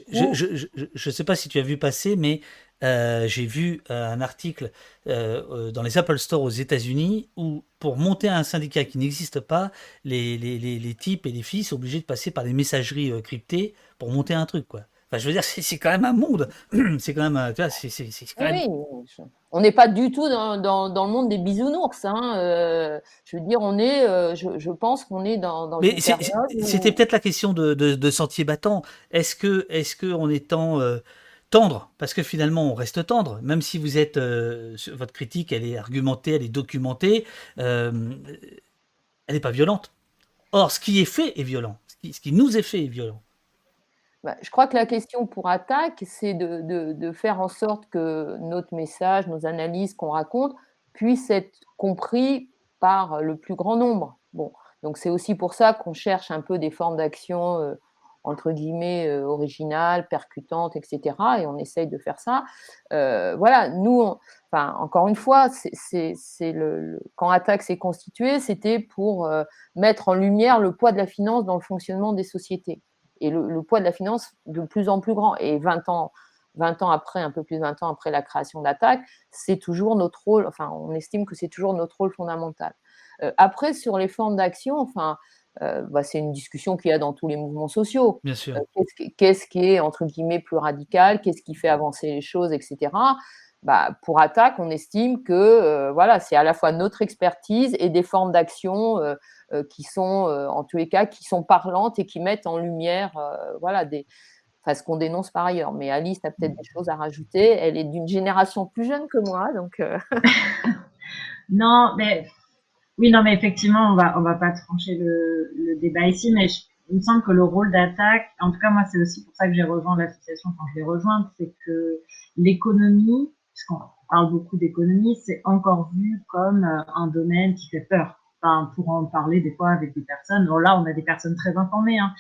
ne sais pas si tu as vu passer, mais j'ai vu un article dans les Apple Store aux États-Unis où, pour monter un syndicat qui n'existe pas, les, les, les, les, types et les filles sont obligés de passer par des messageries cryptées pour monter un truc. quoi je veux dire, c'est quand même un monde. C'est quand même, tu vois, c'est quand même... Oui, on n'est pas du tout dans, dans, le monde des bisounours. Hein. Euh, je veux dire, on est, euh, je, je, pense qu'on est dans, dans Mais c'était peut-être la question de, de, de sentier battant. Est-ce que, est-ce que en étant euh, tendre, parce que finalement on reste tendre, même si vous êtes, votre critique, elle est argumentée, elle est documentée, elle n'est pas violente. Or, ce qui est fait est violent. ce qui nous est fait est violent. Bah, je crois que la question pour attaque, c'est de, faire en sorte que notre message, nos analyses qu'on raconte, puissent être compris par le plus grand nombre. Bon, donc c'est aussi pour ça qu'on cherche un peu des formes d'action euh, entre guillemets euh, originales, percutantes, etc. Et on essaye de faire ça. Euh, voilà, nous, encore une fois, quand Attaque s'est constitué, c'était pour mettre en lumière le poids de la finance dans le fonctionnement des sociétés et le, poids de la finance de plus en plus grand. Et 20 ans, 20 ans après, un peu plus de 20 ans après la création d'Attaque, c'est toujours notre rôle, enfin, on estime que c'est toujours notre rôle fondamental. Euh, après, sur les formes d'action, enfin, euh, bah, c'est une discussion qu'il y a dans tous les mouvements sociaux. Bien sûr. Euh, qu'est-ce, qui, est, entre guillemets, plus radical Qu'est-ce qui fait avancer les choses, etc. Bah, pour Attaque, on estime que voilà, c'est à la fois notre expertise et des formes d'action euh, qui sont, euh, en tous les cas, qui sont parlantes et qui mettent en lumière, euh, voilà, ce qu'on dénonce par ailleurs. Mais Alice a peut-être des choses à rajouter. Elle est d'une génération plus jeune que moi, donc. non, mais oui, non, mais effectivement, on va, on va pas trancher le, le débat ici, mais il me semble que le rôle d'attaque, en tout cas, moi, c'est aussi pour ça que j'ai rejoint l'association quand je l'ai rejointe, c'est que l'économie, puisqu'on parle beaucoup d'économie, c'est encore vu comme un domaine qui fait peur pour en parler des fois avec des personnes. là, on a des personnes très informées hein,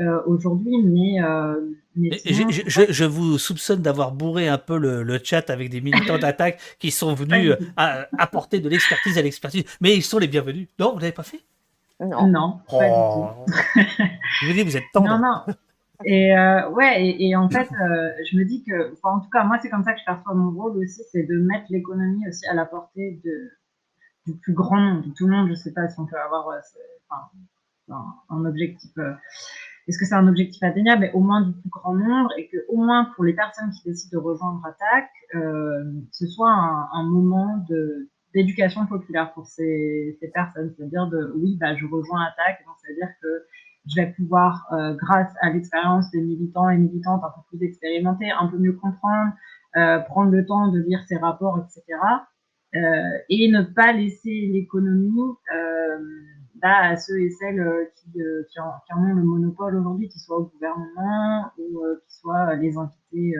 euh, aujourd'hui, mais, euh, je, vous soupçonne d'avoir bourré un peu le, chat avec des militants d'attaque qui sont venus apporter de l'expertise à l'expertise. Mais ils sont les bienvenus. Non, vous l'avez pas fait? Non, non. Pas oh. je vous dis, vous êtes tendre. Non, non. Et euh, ouais, et, en fait, je me dis que, en tout cas, moi, c'est comme ça que je perçois mon rôle aussi, c'est de mettre l'économie aussi à la portée de, du plus grand nombre, de tout le monde. Je sais pas si on peut avoir euh, un, objectif. Euh, est-ce que c'est un objectif atteignable Mais au moins du plus grand nombre et que au moins pour les personnes qui décident de rejoindre Attaque, euh, ce soit un, moment de d'éducation populaire pour ces, ces personnes, c'est-à-dire de oui, bah, je rejoins Attaque, donc c'est-à-dire que je vais pouvoir, grâce à l'expérience des militants et militantes un peu plus expérimentés, un peu mieux comprendre, prendre le temps de lire ces rapports, etc. Euh, et ne pas laisser l'économie euh, bah, à ceux et celles euh, qui, qui, en, ont le monopole aujourd'hui, qu'ils soient au gouvernement ou qui soient les invités,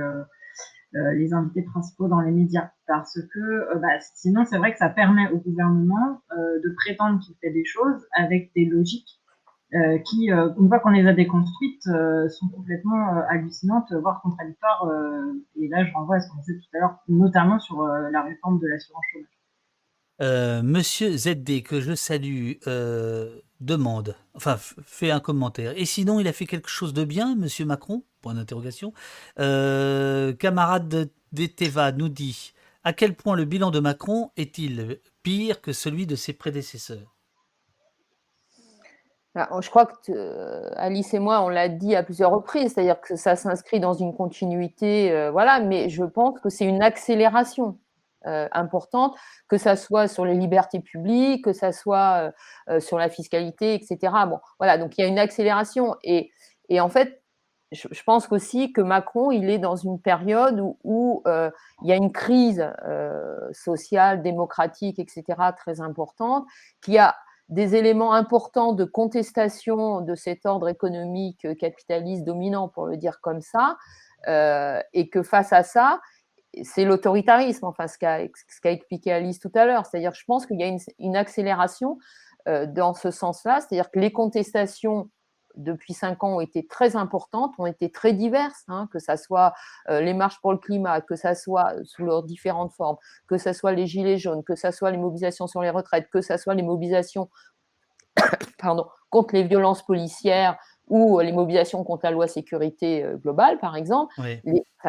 les invités principaux dans les médias. Parce que bah, sinon, c'est vrai que ça permet au gouvernement de prétendre qu'il fait des choses avec des logiques euh, qui, euh, une fois qu'on les a déconstruites, euh, sont complètement hallucinantes, voire contradictoires. et là, je renvoie à ce qu'on disait tout à l'heure, notamment sur la réforme de l'assurance chômage. Monsieur ZD, que je salue, demande, enfin fait un commentaire. Et sinon, il a fait quelque chose de bien, Monsieur Macron? Point d'interrogation. camarade d'Eteva nous dit à quel point le bilan de Macron est-il pire que celui de ses prédécesseurs? Je crois que euh, Alice et moi, on l'a dit à plusieurs reprises, c'est-à-dire que ça s'inscrit dans une continuité, euh, voilà, mais je pense que c'est une accélération euh, importante, que ça soit sur les libertés publiques, que ça soit sur la fiscalité, etc. Bon, voilà, donc il y a une accélération et, en fait, je, pense aussi que Macron, il est dans une période où, où il y a une crise sociale, démocratique, etc., très importante, qui a des éléments importants de contestation de cet ordre économique capitaliste dominant, pour le dire comme ça, euh, et que face à ça, c'est l'autoritarisme, enfin ce qu'a expliqué Alice tout à l'heure. C'est-à-dire, je pense qu'il y a une, accélération euh, dans ce sens-là, c'est-à-dire que les contestations depuis cinq ans ont été très importantes, ont été très diverses, hein, que ce soit euh, les marches pour le climat, que ce soit sous leurs différentes formes, que ce soit les gilets jaunes, que ce soit les mobilisations sur les retraites, que ce soit les mobilisations pardon, contre les violences policières ou les mobilisations contre la loi sécurité euh, globale, par exemple,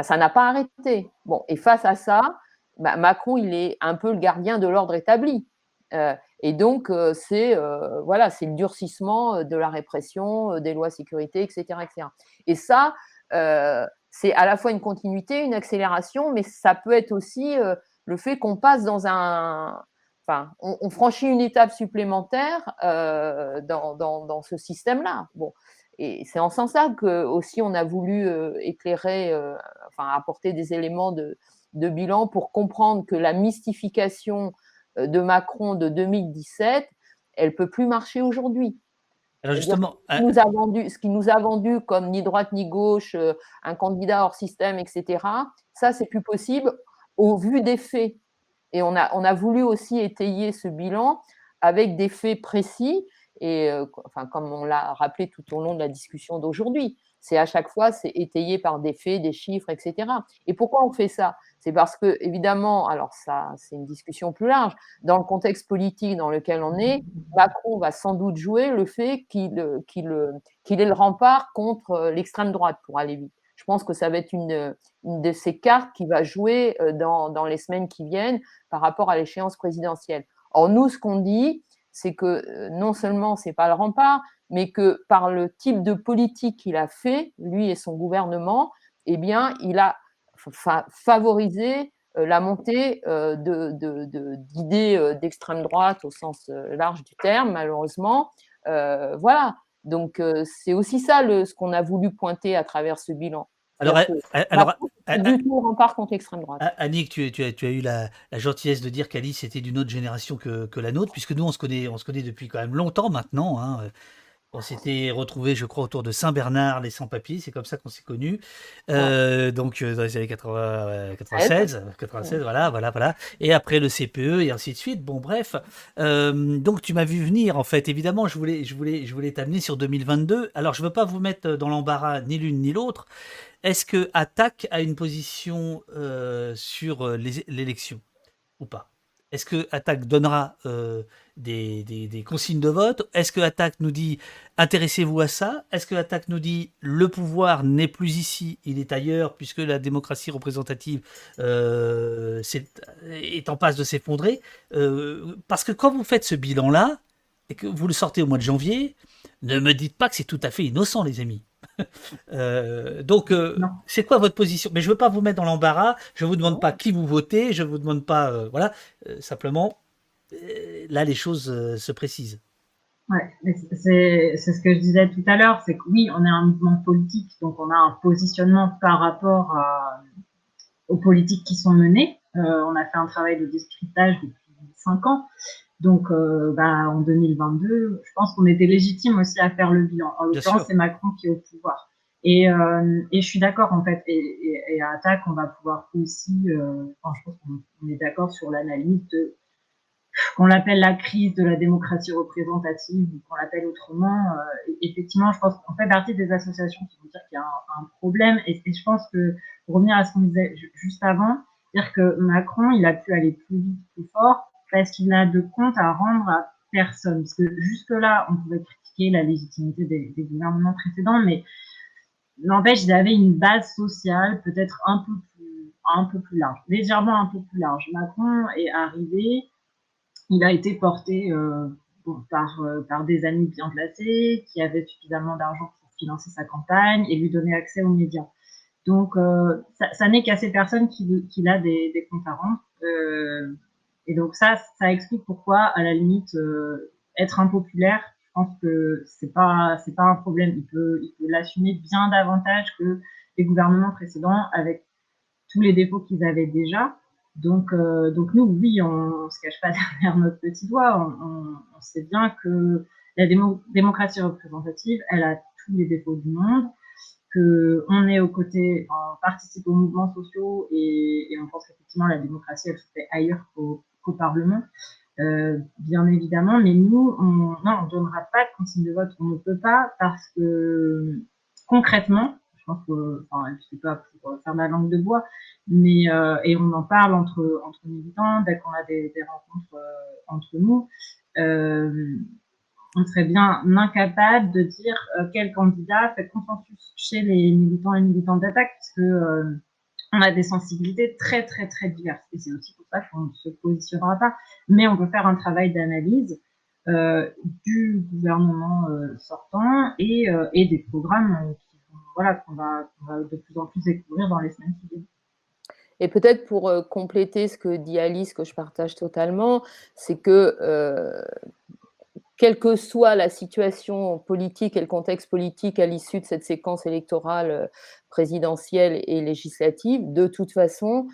ça n'a pas arrêté. Bon, et face à ça, bah, Macron, il est un peu le gardien de l'ordre établi. Euh, et donc, euh, c'est euh, voilà, le durcissement de la répression, des lois sécurité, etc., etc. Et ça, c'est à la fois une continuité, une accélération, mais ça peut être aussi le fait qu'on passe dans un, enfin, on, franchit une étape supplémentaire dans, dans, dans, ce système-là. Bon, et c'est en sens-là que aussi on a voulu éclairer, enfin, apporter des éléments de, de bilan pour comprendre que la mystification euh, de Macron de 2017, elle peut plus marcher aujourd'hui. Alors justement, ce qui, nous a vendu, ce qui nous a vendu comme ni droite ni gauche, euh, un candidat hors système, etc., ça, c'est plus possible au vu des faits. Et on a, on a voulu aussi étayer ce bilan avec des faits précis, et euh, enfin, comme on l'a rappelé tout au long de la discussion d'aujourd'hui. C'est à chaque fois, c'est étayé par des faits, des chiffres, etc. Et pourquoi on fait ça? C'est parce que, évidemment, alors ça, c'est une discussion plus large, dans le contexte politique dans lequel on est, Macron va sans doute jouer le fait qu'il est le rempart contre euh, l'extrême droite, pour aller vite. Je pense que ça va être une, de ces cartes qui va jouer euh, dans, dans les semaines qui viennent par rapport à l'échéance présidentielle. Or, nous, ce qu'on dit, c'est que euh, non seulement c'est pas le rempart, mais que par le type de politique qu'il a fait, lui et son gouvernement, eh bien, il a favorisé euh, la montée euh, d'idées d'extrême droite au sens large du terme, malheureusement. voilà. Donc, c'est aussi ça ce qu'on a voulu pointer à travers ce bilan. Alors, alors, du tout rempart contre l'extrême droite. Annick, tu, tu, as, tu as eu la, gentillesse de dire qu'Alice était d'une autre génération que, que, la nôtre, puisque nous, on se connaît, on se connaît depuis quand même longtemps maintenant. Hein. On s'était retrouvés, je crois, autour de Saint-Bernard, les sans-papiers, c'est comme ça qu'on s'est connus. Euh, donc, euh, dans les années 80, 96, 96, voilà, voilà, voilà. Et après le CPE et ainsi de suite. Bon, bref. Euh, donc, tu m'as vu venir, en fait. Évidemment, je voulais, je voulais, je voulais t'amener sur 2022. Alors, je ne veux pas vous mettre dans l'embarras ni l'une ni l'autre. Est-ce que Attaque a une position sur l'élection ou pas? Est-ce que Attaque donnera des, consignes de vote? Est-ce que Attaque nous dit intéressez-vous à ça? Est-ce que Attaque nous dit le pouvoir n'est plus ici, il est ailleurs, puisque la démocratie représentative euh, est, en passe de s'effondrer? Euh, Parce que quand vous faites ce bilan-là, et que vous le sortez au mois de janvier, ne me dites pas que c'est tout à fait innocent, les amis. Euh, donc, c'est quoi votre position? Mais je ne veux pas vous mettre dans l'embarras. Je ne vous demande pas qui vous votez. Je ne vous demande pas. voilà. simplement, euh, là, les choses euh, se précisent. Ouais, c'est ce que je disais tout à l'heure, c'est que oui, on est un mouvement politique, donc on a un positionnement par rapport aux politiques qui sont menées. Euh, on a fait un travail de décryptage depuis cinq ans. Donc, bah, en 2022, je pense qu'on était légitime aussi à faire le bilan. En l'occurrence, c'est Macron qui est au pouvoir. Et, et je suis d'accord, en fait. Et, et, à Attaque, on va pouvoir aussi, enfin, je pense qu'on est d'accord sur l'analyse de qu'on l'appelle la crise de la démocratie représentative ou qu'on l'appelle autrement, euh, effectivement, je pense qu'on fait partie des associations qui vont dire qu'il y a un, problème. Et, je pense que, pour revenir à ce qu'on disait juste avant, dire que Macron, il a pu aller plus vite, plus fort, parce qu'il n'a de compte à rendre à personne. Parce que jusque-là, on pouvait critiquer la légitimité des, gouvernements précédents, mais n'empêche, ils avaient une base sociale peut-être un peu plus, un peu plus large, légèrement un peu plus large. Macron est arrivé il a été porté euh, par, euh, par des amis bien placés qui avaient suffisamment d'argent pour financer sa campagne et lui donner accès aux médias. Donc, euh, ça, n'est qu'à ces personnes qu'il qui a des comptes à rendre. Et donc ça, ça explique pourquoi, à la limite, être impopulaire, je pense que c'est pas c'est pas un problème. Il peut il peut l'assumer bien davantage que les gouvernements précédents avec tous les défauts qu'ils avaient déjà. Donc, euh, donc nous, oui, on ne se cache pas derrière notre petit doigt. On, sait bien que la démocratie représentative, elle a tous les défauts du monde, qu'on est aux côtés, on participe aux mouvements sociaux et, on pense qu'effectivement la démocratie, elle se fait ailleurs qu'au Parlement, euh, bien évidemment. Mais nous, on, non, on ne donnera pas de consigne de vote. On ne peut pas parce que concrètement, pense que, enfin, je sais pas pour faire ma langue de bois, mais euh, et on en parle entre entre militants dès qu'on a des, rencontres euh, entre nous. On serait bien incapable de dire quel candidat fait consensus chez les militants et militantes d'attaque, parce que on a des sensibilités très très très diverses. Et c'est aussi pour ça qu'on ne se positionnera pas. Mais on peut faire un travail d'analyse du gouvernement sortant et, et des programmes voilà, qu'on va, de plus en plus découvrir dans les semaines qui viennent. Et peut-être pour euh, compléter ce que dit Alice, que je partage totalement, c'est que euh, quelle que soit la situation politique et le contexte politique à l'issue de cette séquence électorale euh, présidentielle et législative, de toute façon,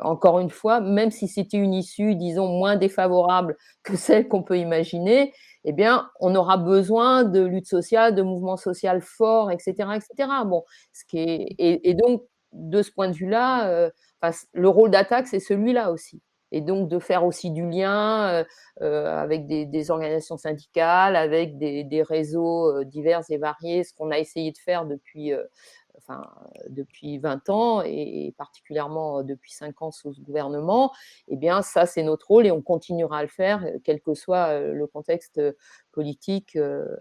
encore une fois, même si c'était une issue, disons, moins défavorable que celle qu'on peut imaginer, eh bien, on aura besoin de lutte sociale, de mouvements sociaux forts, etc., etc. Et, donc, de ce point de vue-là, euh, le rôle d'attaque, c'est celui-là aussi. Et donc, de faire aussi du lien euh, euh, avec des, organisations syndicales, avec des, réseaux divers et variés, ce qu'on a essayé de faire depuis enfin, depuis 20 ans et, particulièrement depuis 5 ans sous ce gouvernement, eh bien, ça, c'est notre rôle et on continuera à le faire, quel que soit le contexte politique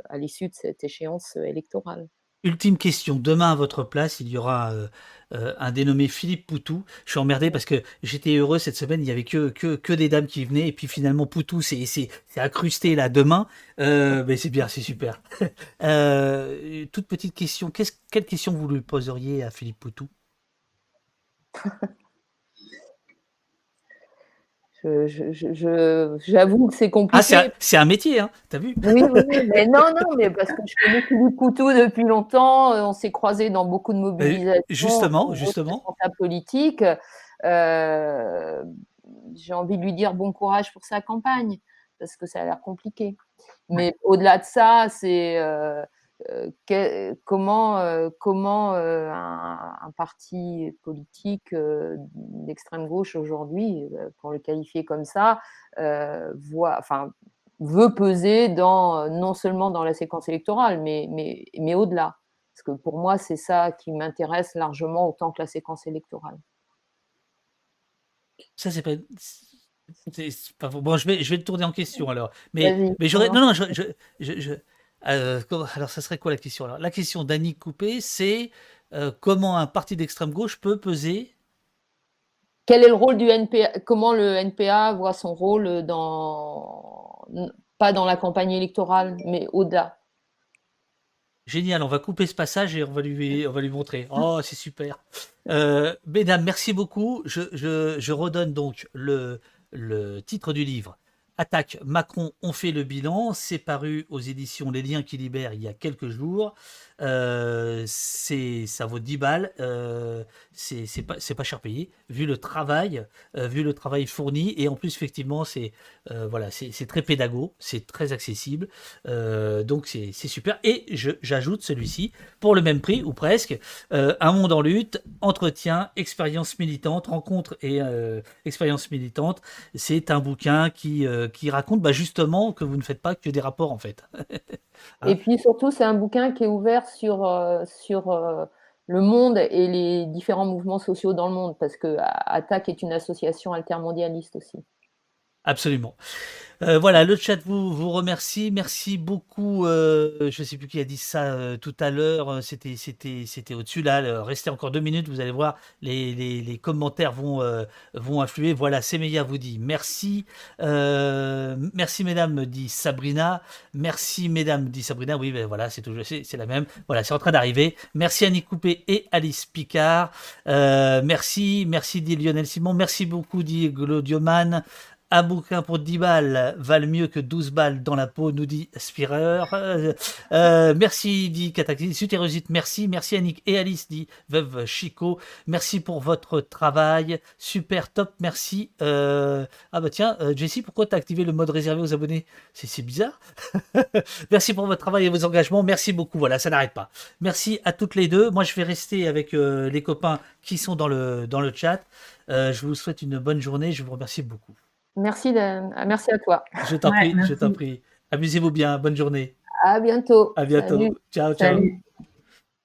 à l'issue de cette échéance électorale. Ultime question. Demain, à votre place, il y aura euh, euh, un dénommé Philippe Poutou. Je suis emmerdé parce que j'étais heureux cette semaine. Il n'y avait que, des dames qui venaient. Et puis finalement, Poutou c'est accrusté là demain. Euh, mais c'est bien, c'est super. toute petite question. quelle question vous lui poseriez à Philippe Poutou? J'avoue que c'est compliqué. Ah, c'est un, métier, hein, t'as vu? Oui, oui, mais non, non, mais parce que je connais Philippe Couteau depuis longtemps, euh, on s'est croisés dans beaucoup de mobilisations. Justement, justement. Politique. Euh, j'ai envie de lui dire bon courage pour sa campagne, parce que ça a l'air compliqué. Mais au-delà de ça, c'est comment, comment un, parti politique d'extrême gauche aujourd'hui, pour le qualifier comme ça, voit, enfin, veut peser dans, non seulement dans la séquence électorale, mais, mais, mais au-delà. Parce que pour moi, c'est ça qui m'intéresse largement autant que la séquence électorale. Ça, c'est pas. Bon, je vais, je vais te tourner en question alors. Mais, mais j'aurais. Non, non, je, je, euh, alors, ça serait quoi la question alors? La question d'Annick Coupé, c'est euh, comment un parti d'extrême gauche peut peser Quel est le rôle du NPA Comment le NPA voit son rôle dans. Pas dans la campagne électorale, mais au-delà? Génial, on va couper ce passage et on va lui, on va lui montrer. Oh, c'est super. Euh, mesdames, merci beaucoup. Je, je, je redonne donc le, le titre du livre. Attaque Macron, on fait le bilan. C'est paru aux éditions Les Liens qui libèrent il y a quelques jours. Euh, ça vaut 10 balles. Euh, c'est pas, pas cher payé, vu le travail, euh, vu le travail fourni. Et en plus, effectivement, c'est euh, voilà, c'est très pédago, c'est très accessible. donc, c'est super. Et j'ajoute celui-ci, pour le même prix, ou presque, Un monde en lutte, entretien, expérience militante, rencontre et expérience militante. C'est un bouquin qui, qui raconte bah, justement que vous ne faites pas que des rapports, en fait. Et puis surtout, c'est un bouquin qui est ouvert sur, euh, sur euh, le monde et les différents mouvements sociaux dans le monde, parce que ATTAC est une association altermondialiste aussi. Absolument. Euh, voilà, le chat vous, vous remercie. Merci beaucoup. Euh, je ne sais plus qui a dit ça euh, tout à l'heure. C'était, au-dessus là. Restez encore deux minutes. Vous allez voir, les, commentaires vont, vont influer. Voilà, Semeya vous dit merci. merci, mesdames, dit Sabrina. Merci, mesdames, dit Sabrina. Oui, ben voilà, c'est toujours, c'est, la même. Voilà, c'est en train d'arriver. Merci, Annick Coupé et Alice Picard. merci, merci, dit Lionel Simon. Merci beaucoup, dit Glodioman. Un bouquin pour 10 balles valent mieux que 12 balles dans la peau, nous dit Spireur. Euh, euh, merci, dit Cataclysme. Sutérosite, merci. Merci Annick et Alice, dit Veuve Chico. Merci pour votre travail. Super, top, merci. Euh, ah bah tiens, Jessie, pourquoi t'as activé le mode réservé aux abonnés? C'est bizarre. merci pour votre travail et vos engagements. Merci beaucoup. Voilà, ça n'arrête pas. Merci à toutes les deux. Moi, je vais rester avec les copains qui sont dans le, dans le chat. je vous souhaite une bonne journée. Je vous remercie beaucoup. Merci, merci à toi. Je t'en prie, je t'en prie. Amusez-vous bien. Bonne journée. À bientôt. À bientôt. Ciao, ciao.